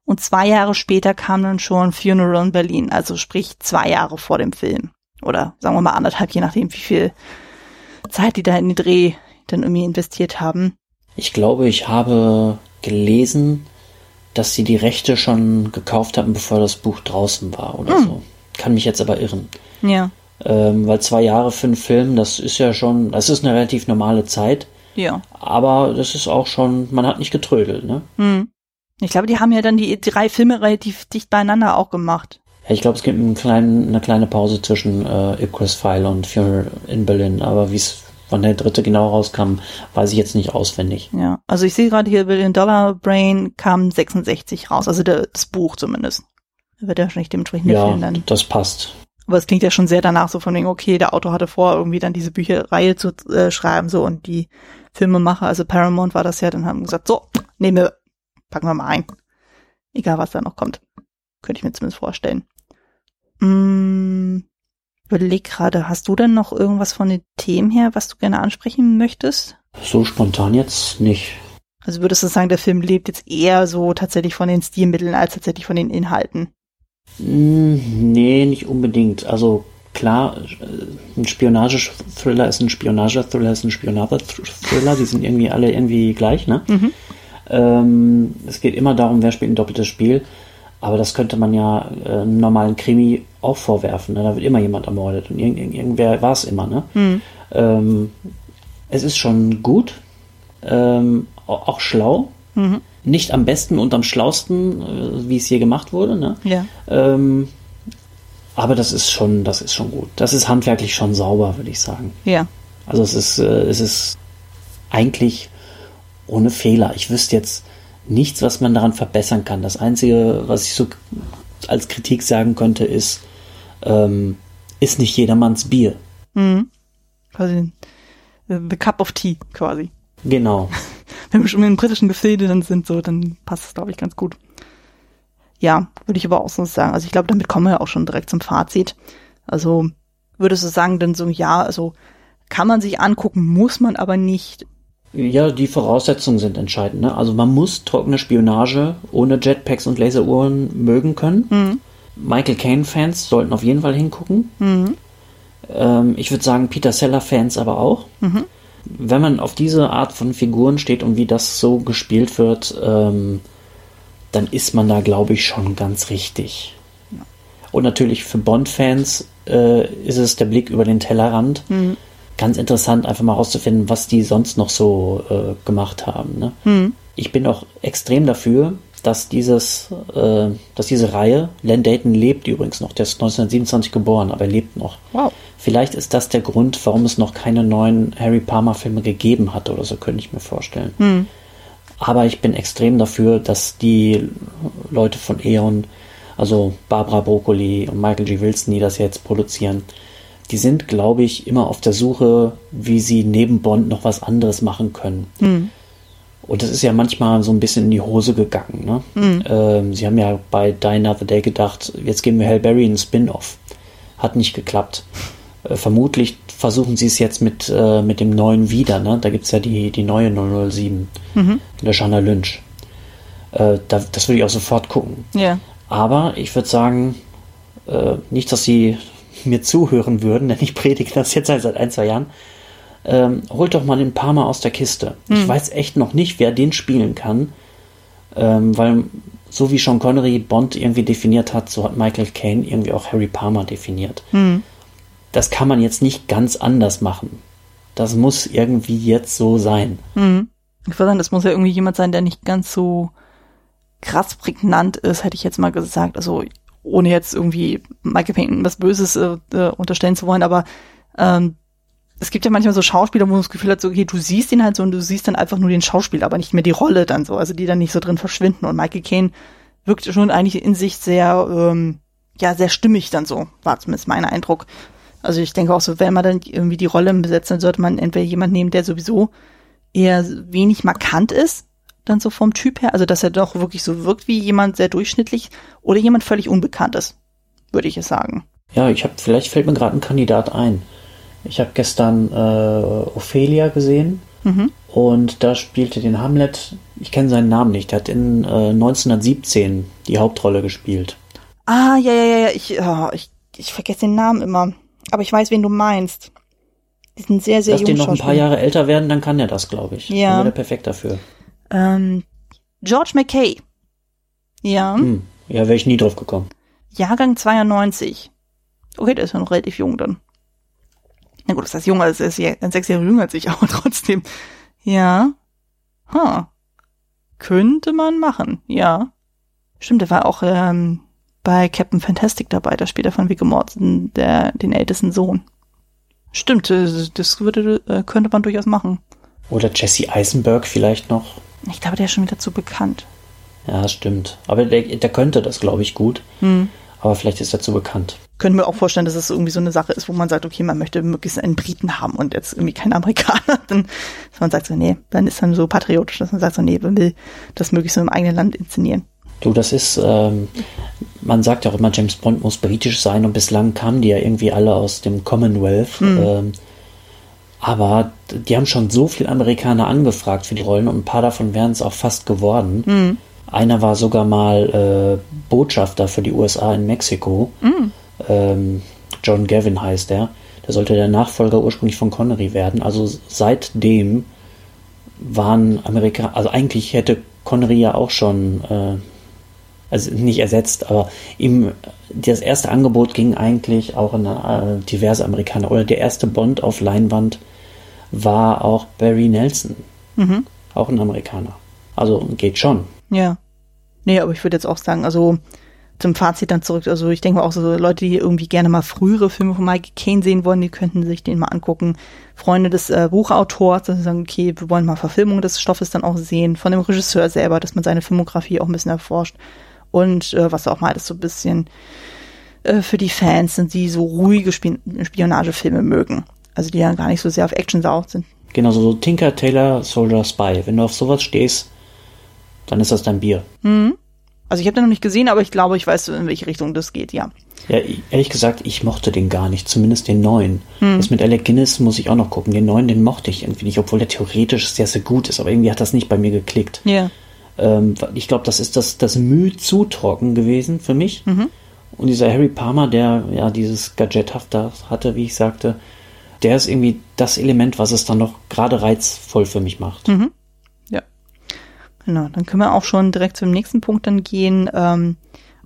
und zwei Jahre später kam dann schon Funeral in Berlin, also sprich zwei Jahre vor dem Film. Oder sagen wir mal anderthalb, je nachdem, wie viel Zeit die da in den Dreh dann irgendwie investiert haben. Ich glaube, ich habe gelesen, dass sie die Rechte schon gekauft hatten, bevor das Buch draußen war oder hm. so. Kann mich jetzt aber irren. Ja. Ähm, weil zwei Jahre für einen Film, das ist ja schon, das ist eine relativ normale Zeit. Ja. Aber das ist auch schon, man hat nicht getrödelt, ne? Hm. Ich glaube, die haben ja dann die drei Filme relativ dicht beieinander auch gemacht. Ich glaube, es gibt einen kleinen, eine kleine Pause zwischen äh, Icarus File und Funeral in Berlin, aber wie es wann der dritte genau rauskam, weiß ich jetzt nicht auswendig. Ja, also ich sehe gerade hier Billion Dollar Brain kam 66 raus, also der, das Buch zumindest. Da wird ja wahrscheinlich dementsprechend ja, Film dann. das passt. Aber es klingt ja schon sehr danach so von wegen, okay, der Autor hatte vor, irgendwie dann diese Bücherreihe zu äh, schreiben, so und die Filmemacher, also Paramount war das ja, dann haben gesagt, so, nehmen wir, packen wir mal ein. Egal was da noch kommt. Könnte ich mir zumindest vorstellen. Mm, überleg gerade, hast du denn noch irgendwas von den Themen her, was du gerne ansprechen möchtest? So spontan jetzt nicht. Also würdest du sagen, der Film lebt jetzt eher so tatsächlich von den Stilmitteln als tatsächlich von den Inhalten? Mm, nee, nicht unbedingt. Also klar, ein Spionage-Thriller ist ein Spionage-Thriller ist ein Spionage-Thriller. Die sind irgendwie alle irgendwie gleich, ne? Mhm. Ähm, es geht immer darum, wer spielt ein doppeltes Spiel. Aber das könnte man ja äh, einem normalen Krimi auch vorwerfen. Ne? Da wird immer jemand ermordet und irgend, irgendwer war es immer. Ne? Mhm. Ähm, es ist schon gut, ähm, auch schlau. Mhm. Nicht am besten und am schlausten, äh, wie es hier gemacht wurde. Ne? Ja. Ähm, aber das ist schon, das ist schon gut. Das ist handwerklich schon sauber, würde ich sagen. Ja. Also es ist, äh, es ist eigentlich ohne Fehler. Ich wüsste jetzt nichts, was man daran verbessern kann. Das Einzige, was ich so als Kritik sagen könnte, ist, ähm, ist nicht jedermanns Bier. Mhm. Quasi the cup of tea, quasi. Genau. Wenn wir schon in den britischen Gefilde dann sind, so, dann passt es, glaube ich, ganz gut. Ja, würde ich aber auch so sagen. Also ich glaube, damit kommen wir auch schon direkt zum Fazit. Also würdest du sagen, denn so, ja, also kann man sich angucken, muss man aber nicht. Ja, die Voraussetzungen sind entscheidend. Ne? Also man muss trockene Spionage ohne Jetpacks und Laseruhren mögen können. Mhm. Michael Caine-Fans sollten auf jeden Fall hingucken. Mhm. Ähm, ich würde sagen, Peter Seller-Fans aber auch. Mhm. Wenn man auf diese Art von Figuren steht und wie das so gespielt wird, ähm, dann ist man da, glaube ich, schon ganz richtig. Ja. Und natürlich für Bond-Fans äh, ist es der Blick über den Tellerrand. Ganz interessant, einfach mal rauszufinden, was die sonst noch so äh, gemacht haben. Ne? Hm. Ich bin auch extrem dafür, dass dieses, äh, dass diese Reihe, Len Dayton lebt übrigens noch, der ist 1927 geboren, aber er lebt noch. Wow. Vielleicht ist das der Grund, warum es noch keine neuen Harry Palmer Filme gegeben hat oder so, könnte ich mir vorstellen. Hm. Aber ich bin extrem dafür, dass die Leute von Eon, also Barbara Broccoli und Michael G. Wilson, die das jetzt produzieren, die sind, glaube ich, immer auf der Suche, wie sie neben Bond noch was anderes machen können. Mhm. Und das ist ja manchmal so ein bisschen in die Hose gegangen. Ne? Mhm. Ähm, sie haben ja bei Die Another Day gedacht, jetzt geben wir Hal Berry einen Spin-off. Hat nicht geklappt. Äh, vermutlich versuchen sie es jetzt mit, äh, mit dem neuen wieder. Ne? Da gibt es ja die, die neue 007, mhm. der Shanna Lynch. Äh, da, das würde ich auch sofort gucken. Ja. Aber ich würde sagen, äh, nicht, dass sie mir zuhören würden, denn ich predige das jetzt seit ein, zwei Jahren, ähm, holt doch mal den Parma aus der Kiste. Hm. Ich weiß echt noch nicht, wer den spielen kann, ähm, weil so wie Sean Connery Bond irgendwie definiert hat, so hat Michael Caine irgendwie auch Harry Palmer definiert. Hm. Das kann man jetzt nicht ganz anders machen. Das muss irgendwie jetzt so sein. Hm. Ich würde sagen, das muss ja irgendwie jemand sein, der nicht ganz so krass prägnant ist, hätte ich jetzt mal gesagt. Also ohne jetzt irgendwie Michael Payton was Böses äh, äh, unterstellen zu wollen, aber ähm, es gibt ja manchmal so Schauspieler, wo man das Gefühl hat, so, okay, du siehst ihn halt so und du siehst dann einfach nur den Schauspieler, aber nicht mehr die Rolle dann so, also die dann nicht so drin verschwinden. Und Michael Caine wirkt schon eigentlich in sich sehr, ähm, ja, sehr stimmig dann so, war zumindest mein Eindruck. Also ich denke auch so, wenn man dann irgendwie die Rolle besetzt, dann sollte man entweder jemanden nehmen, der sowieso eher wenig markant ist, dann so vom Typ her? Also, dass er doch wirklich so wirkt wie jemand sehr durchschnittlich oder jemand völlig Unbekanntes, würde ich es sagen. Ja, ich habe, vielleicht fällt mir gerade ein Kandidat ein. Ich habe gestern äh, Ophelia gesehen mhm. und da spielte den Hamlet, ich kenne seinen Namen nicht, der hat in äh, 1917 die Hauptrolle gespielt. Ah, ja, ja, ja, ich, oh, ich, ich vergesse den Namen immer. Aber ich weiß, wen du meinst. Die sind sehr, sehr Lass den noch ein paar Jahre älter werden, dann kann er das, glaube ich. Ja. Dann der perfekt dafür. Ähm, George McKay. Ja. Hm. Ja, wäre ich nie drauf gekommen. Jahrgang 92. Okay, der ist ja noch relativ jung dann. Na gut, das heißt jünger, das ist ja sechs Jahre jünger als ich, aber trotzdem. Ja. Huh. Könnte man machen, ja. Stimmt, der war auch ähm, bei Captain Fantastic dabei, da spielt er von Viggo Mortensen, der, den ältesten Sohn. Stimmt, das würde, äh, könnte man durchaus machen. Oder Jesse Eisenberg vielleicht noch. Ich glaube, der ist schon wieder zu bekannt. Ja, stimmt. Aber der, der könnte das, glaube ich, gut. Hm. Aber vielleicht ist er zu bekannt. Können wir auch vorstellen, dass es irgendwie so eine Sache ist, wo man sagt, okay, man möchte möglichst einen Briten haben und jetzt irgendwie keinen Amerikaner. Dann, dass man sagt so, nee, dann ist dann so patriotisch, dass man sagt so, nee, man will das möglichst so im eigenen Land inszenieren. Du, das ist, ähm, man sagt ja auch immer, James Bond muss britisch sein und bislang kamen die ja irgendwie alle aus dem Commonwealth. Mhm. Ähm, aber die haben schon so viele Amerikaner angefragt für die Rollen und ein paar davon wären es auch fast geworden. Mhm. Einer war sogar mal äh, Botschafter für die USA in Mexiko. Mhm. Ähm, John Gavin heißt er. Der sollte der Nachfolger ursprünglich von Connery werden. Also seitdem waren Amerikaner, also eigentlich hätte Connery ja auch schon äh, also nicht ersetzt, aber ihm das erste Angebot ging eigentlich auch an äh, diverse Amerikaner. Oder der erste Bond auf Leinwand war auch Barry Nelson. Mhm. Auch ein Amerikaner. Also geht schon. Ja. Nee, aber ich würde jetzt auch sagen, also zum Fazit dann zurück, also ich denke auch so Leute, die irgendwie gerne mal frühere Filme von Michael Caine sehen wollen, die könnten sich den mal angucken. Freunde des äh, Buchautors, dass sie sagen, okay, wir wollen mal Verfilmung des Stoffes dann auch sehen, von dem Regisseur selber, dass man seine Filmografie auch ein bisschen erforscht und äh, was auch mal das so ein bisschen äh, für die Fans sind, die so ruhige Spi Spionagefilme mögen. Also die ja gar nicht so sehr auf Action saugt sind. Genau, so Tinker, Taylor, Soldier, Spy. Wenn du auf sowas stehst, dann ist das dein Bier. Mhm. Also ich habe den noch nicht gesehen, aber ich glaube, ich weiß, in welche Richtung das geht, ja. Ja, ehrlich gesagt, ich mochte den gar nicht, zumindest den neuen. Hm. Das mit Alec Guinness muss ich auch noch gucken. Den neuen, den mochte ich irgendwie nicht, obwohl der theoretisch sehr, sehr gut ist, aber irgendwie hat das nicht bei mir geklickt. Ja. Ähm, ich glaube, das ist das, das Mühe zu trocken gewesen für mich. Mhm. Und dieser Harry Palmer, der ja dieses Gadgethafte hatte, wie ich sagte, der ist irgendwie das Element, was es dann noch gerade reizvoll für mich macht. Mhm. Ja. Genau, dann können wir auch schon direkt zum nächsten Punkt dann gehen. Ähm,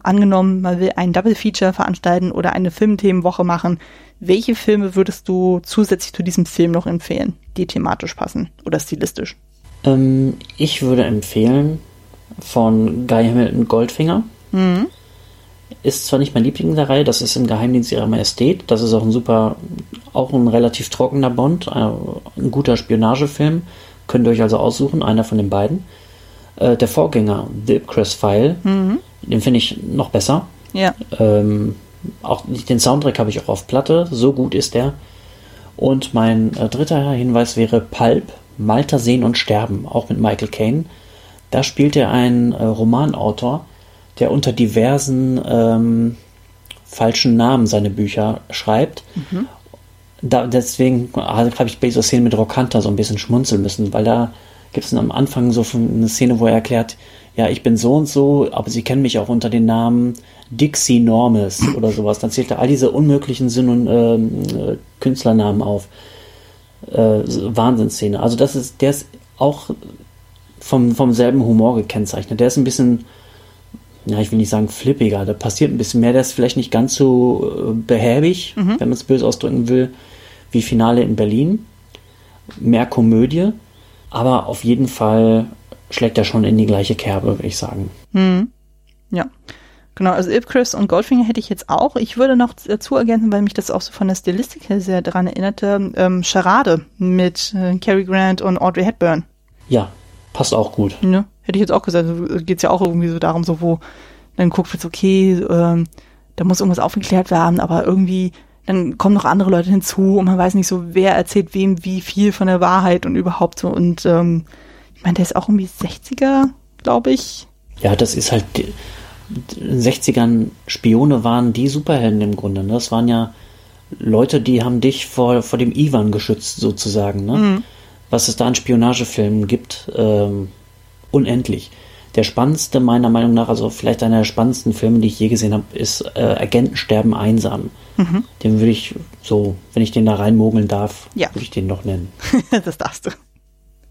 angenommen, man will ein Double Feature veranstalten oder eine Filmthemenwoche machen. Welche Filme würdest du zusätzlich zu diesem Film noch empfehlen, die thematisch passen oder stilistisch? Ähm, ich würde empfehlen von Guy Hamilton Goldfinger. Mhm. Ist zwar nicht mein Liebling der Reihe, das ist im Geheimdienst ihrer Majestät. Das ist auch ein super, auch ein relativ trockener Bond, ein, äh, ein guter Spionagefilm. Könnt ihr euch also aussuchen, einer von den beiden. Äh, der Vorgänger, The Ipcress File, mhm. den finde ich noch besser. Ja. Ähm, auch den Soundtrack habe ich auch auf Platte, so gut ist der. Und mein äh, dritter Hinweis wäre Pulp Malta sehen und sterben, auch mit Michael Caine. Da spielt er einen äh, Romanautor, der unter diversen ähm, falschen Namen seine Bücher schreibt. Mhm. Da, deswegen habe ich bei dieser Szene mit Rocanta so ein bisschen schmunzeln müssen, weil da gibt es am Anfang so eine Szene, wo er erklärt, ja, ich bin so und so, aber sie kennen mich auch unter den Namen Dixie Normus oder sowas. Dann zählt er all diese unmöglichen Sinn- und äh, Künstlernamen auf äh, Wahnsinnsszene. Also das ist, der ist auch vom, vom selben Humor gekennzeichnet. Der ist ein bisschen, ja, ich will nicht sagen flippiger, da passiert ein bisschen mehr, der ist vielleicht nicht ganz so äh, behäbig, mhm. wenn man es böse ausdrücken will, wie Finale in Berlin. Mehr Komödie, aber auf jeden Fall schlägt er schon in die gleiche Kerbe, würde ich sagen. Mhm. Ja. Genau, also Ipcris und Goldfinger hätte ich jetzt auch. Ich würde noch dazu ergänzen, weil mich das auch so von der Stilistik her sehr daran erinnerte, ähm, Charade mit äh, Cary Grant und Audrey Hepburn. Ja, passt auch gut. Ja, hätte ich jetzt auch gesagt. Also, Geht ja auch irgendwie so darum, so wo dann guckt wird, okay, ähm, da muss irgendwas aufgeklärt werden, aber irgendwie dann kommen noch andere Leute hinzu und man weiß nicht so, wer erzählt wem wie viel von der Wahrheit und überhaupt so. Und ähm, ich meine, der ist auch irgendwie 60er, glaube ich. Ja, das ist halt 60ern Spione waren die Superhelden im Grunde. Ne? Das waren ja Leute, die haben dich vor, vor dem Ivan geschützt, sozusagen. Ne? Mhm. Was es da an Spionagefilmen gibt, ähm, unendlich. Der spannendste, meiner Meinung nach, also vielleicht einer der spannendsten Filme, die ich je gesehen habe, ist äh, Agenten sterben einsam. Mhm. Den würde ich so, wenn ich den da reinmogeln darf, ja. würde ich den noch nennen. das darfst du.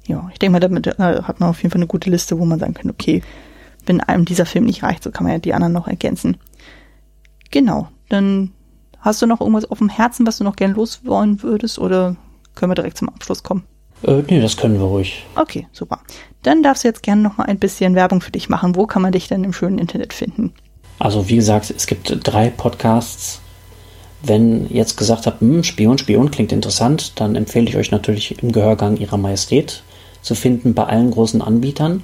Ja, ich denke mal, damit äh, hat man auf jeden Fall eine gute Liste, wo man sagen kann, okay, wenn einem dieser Film nicht reicht, so kann man ja die anderen noch ergänzen. Genau, dann Hast du noch irgendwas auf dem Herzen, was du noch gern loswollen würdest oder können wir direkt zum Abschluss kommen? Äh, nee, das können wir ruhig. Okay, super. Dann darfst du jetzt gerne noch mal ein bisschen Werbung für dich machen. Wo kann man dich denn im schönen Internet finden? Also wie gesagt, es gibt drei Podcasts. Wenn ihr jetzt gesagt habt, hm, Spion, Spion klingt interessant, dann empfehle ich euch natürlich im Gehörgang Ihrer Majestät zu finden bei allen großen Anbietern.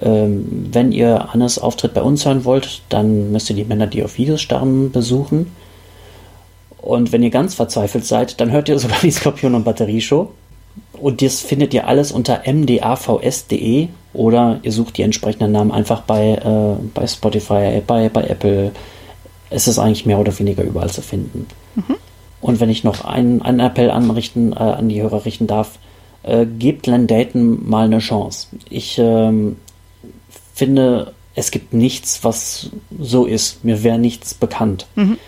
Ähm, wenn ihr Annes Auftritt bei uns hören wollt, dann müsst ihr die Männer, die auf Videos starren, besuchen. Und wenn ihr ganz verzweifelt seid, dann hört ihr sogar die Skorpion- und Batterieshow. Und das findet ihr alles unter mdavs.de oder ihr sucht die entsprechenden Namen einfach bei, äh, bei Spotify, bei, bei Apple. Es ist eigentlich mehr oder weniger überall zu finden. Mhm. Und wenn ich noch einen, einen Appell anrichten, äh, an die Hörer richten darf, äh, gebt Len Dayton mal eine Chance. Ich ähm, finde, es gibt nichts, was so ist. Mir wäre nichts bekannt. Mhm.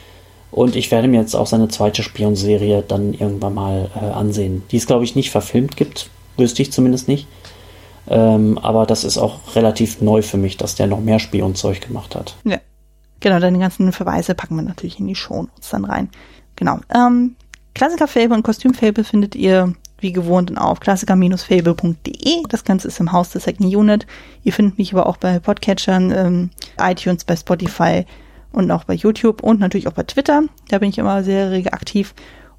Und ich werde mir jetzt auch seine zweite Spionserie dann irgendwann mal äh, ansehen. Die es, glaube ich, nicht verfilmt gibt. Wüsste ich zumindest nicht. Ähm, aber das ist auch relativ neu für mich, dass der noch mehr Spionzeug gemacht hat. Ja. Genau, deine ganzen Verweise packen wir natürlich in die Shownotes dann rein. Genau. Ähm, Klassiker-Fable und Kostüm-Fable findet ihr wie gewohnt auf klassiker-fable.de. Das Ganze ist im Haus der Second Unit. Ihr findet mich aber auch bei Podcatchern, ähm, iTunes, bei Spotify und auch bei YouTube und natürlich auch bei Twitter. Da bin ich immer sehr rege aktiv.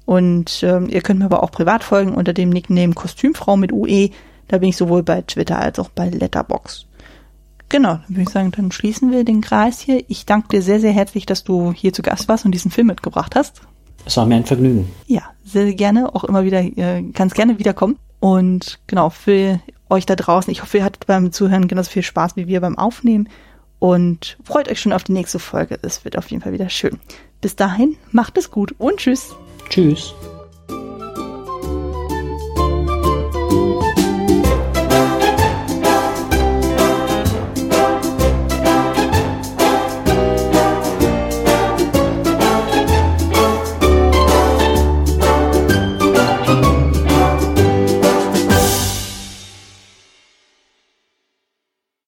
Und ähm, ihr könnt mir aber auch privat folgen unter dem Nickname Kostümfrau mit UE. Da bin ich sowohl bei Twitter als auch bei Letterbox. Genau, dann würde ich sagen, dann schließen wir den Kreis hier. Ich danke dir sehr, sehr herzlich, dass du hier zu Gast warst und diesen Film mitgebracht hast. Es war mir ein Vergnügen. Ja, sehr gerne, auch immer wieder, äh, ganz gerne wiederkommen. Und genau, für euch da draußen, ich hoffe, ihr hattet beim Zuhören genauso viel Spaß wie wir beim Aufnehmen und freut euch schon auf die nächste Folge. Es wird auf jeden Fall wieder schön. Bis dahin, macht es gut und tschüss. Tschüss.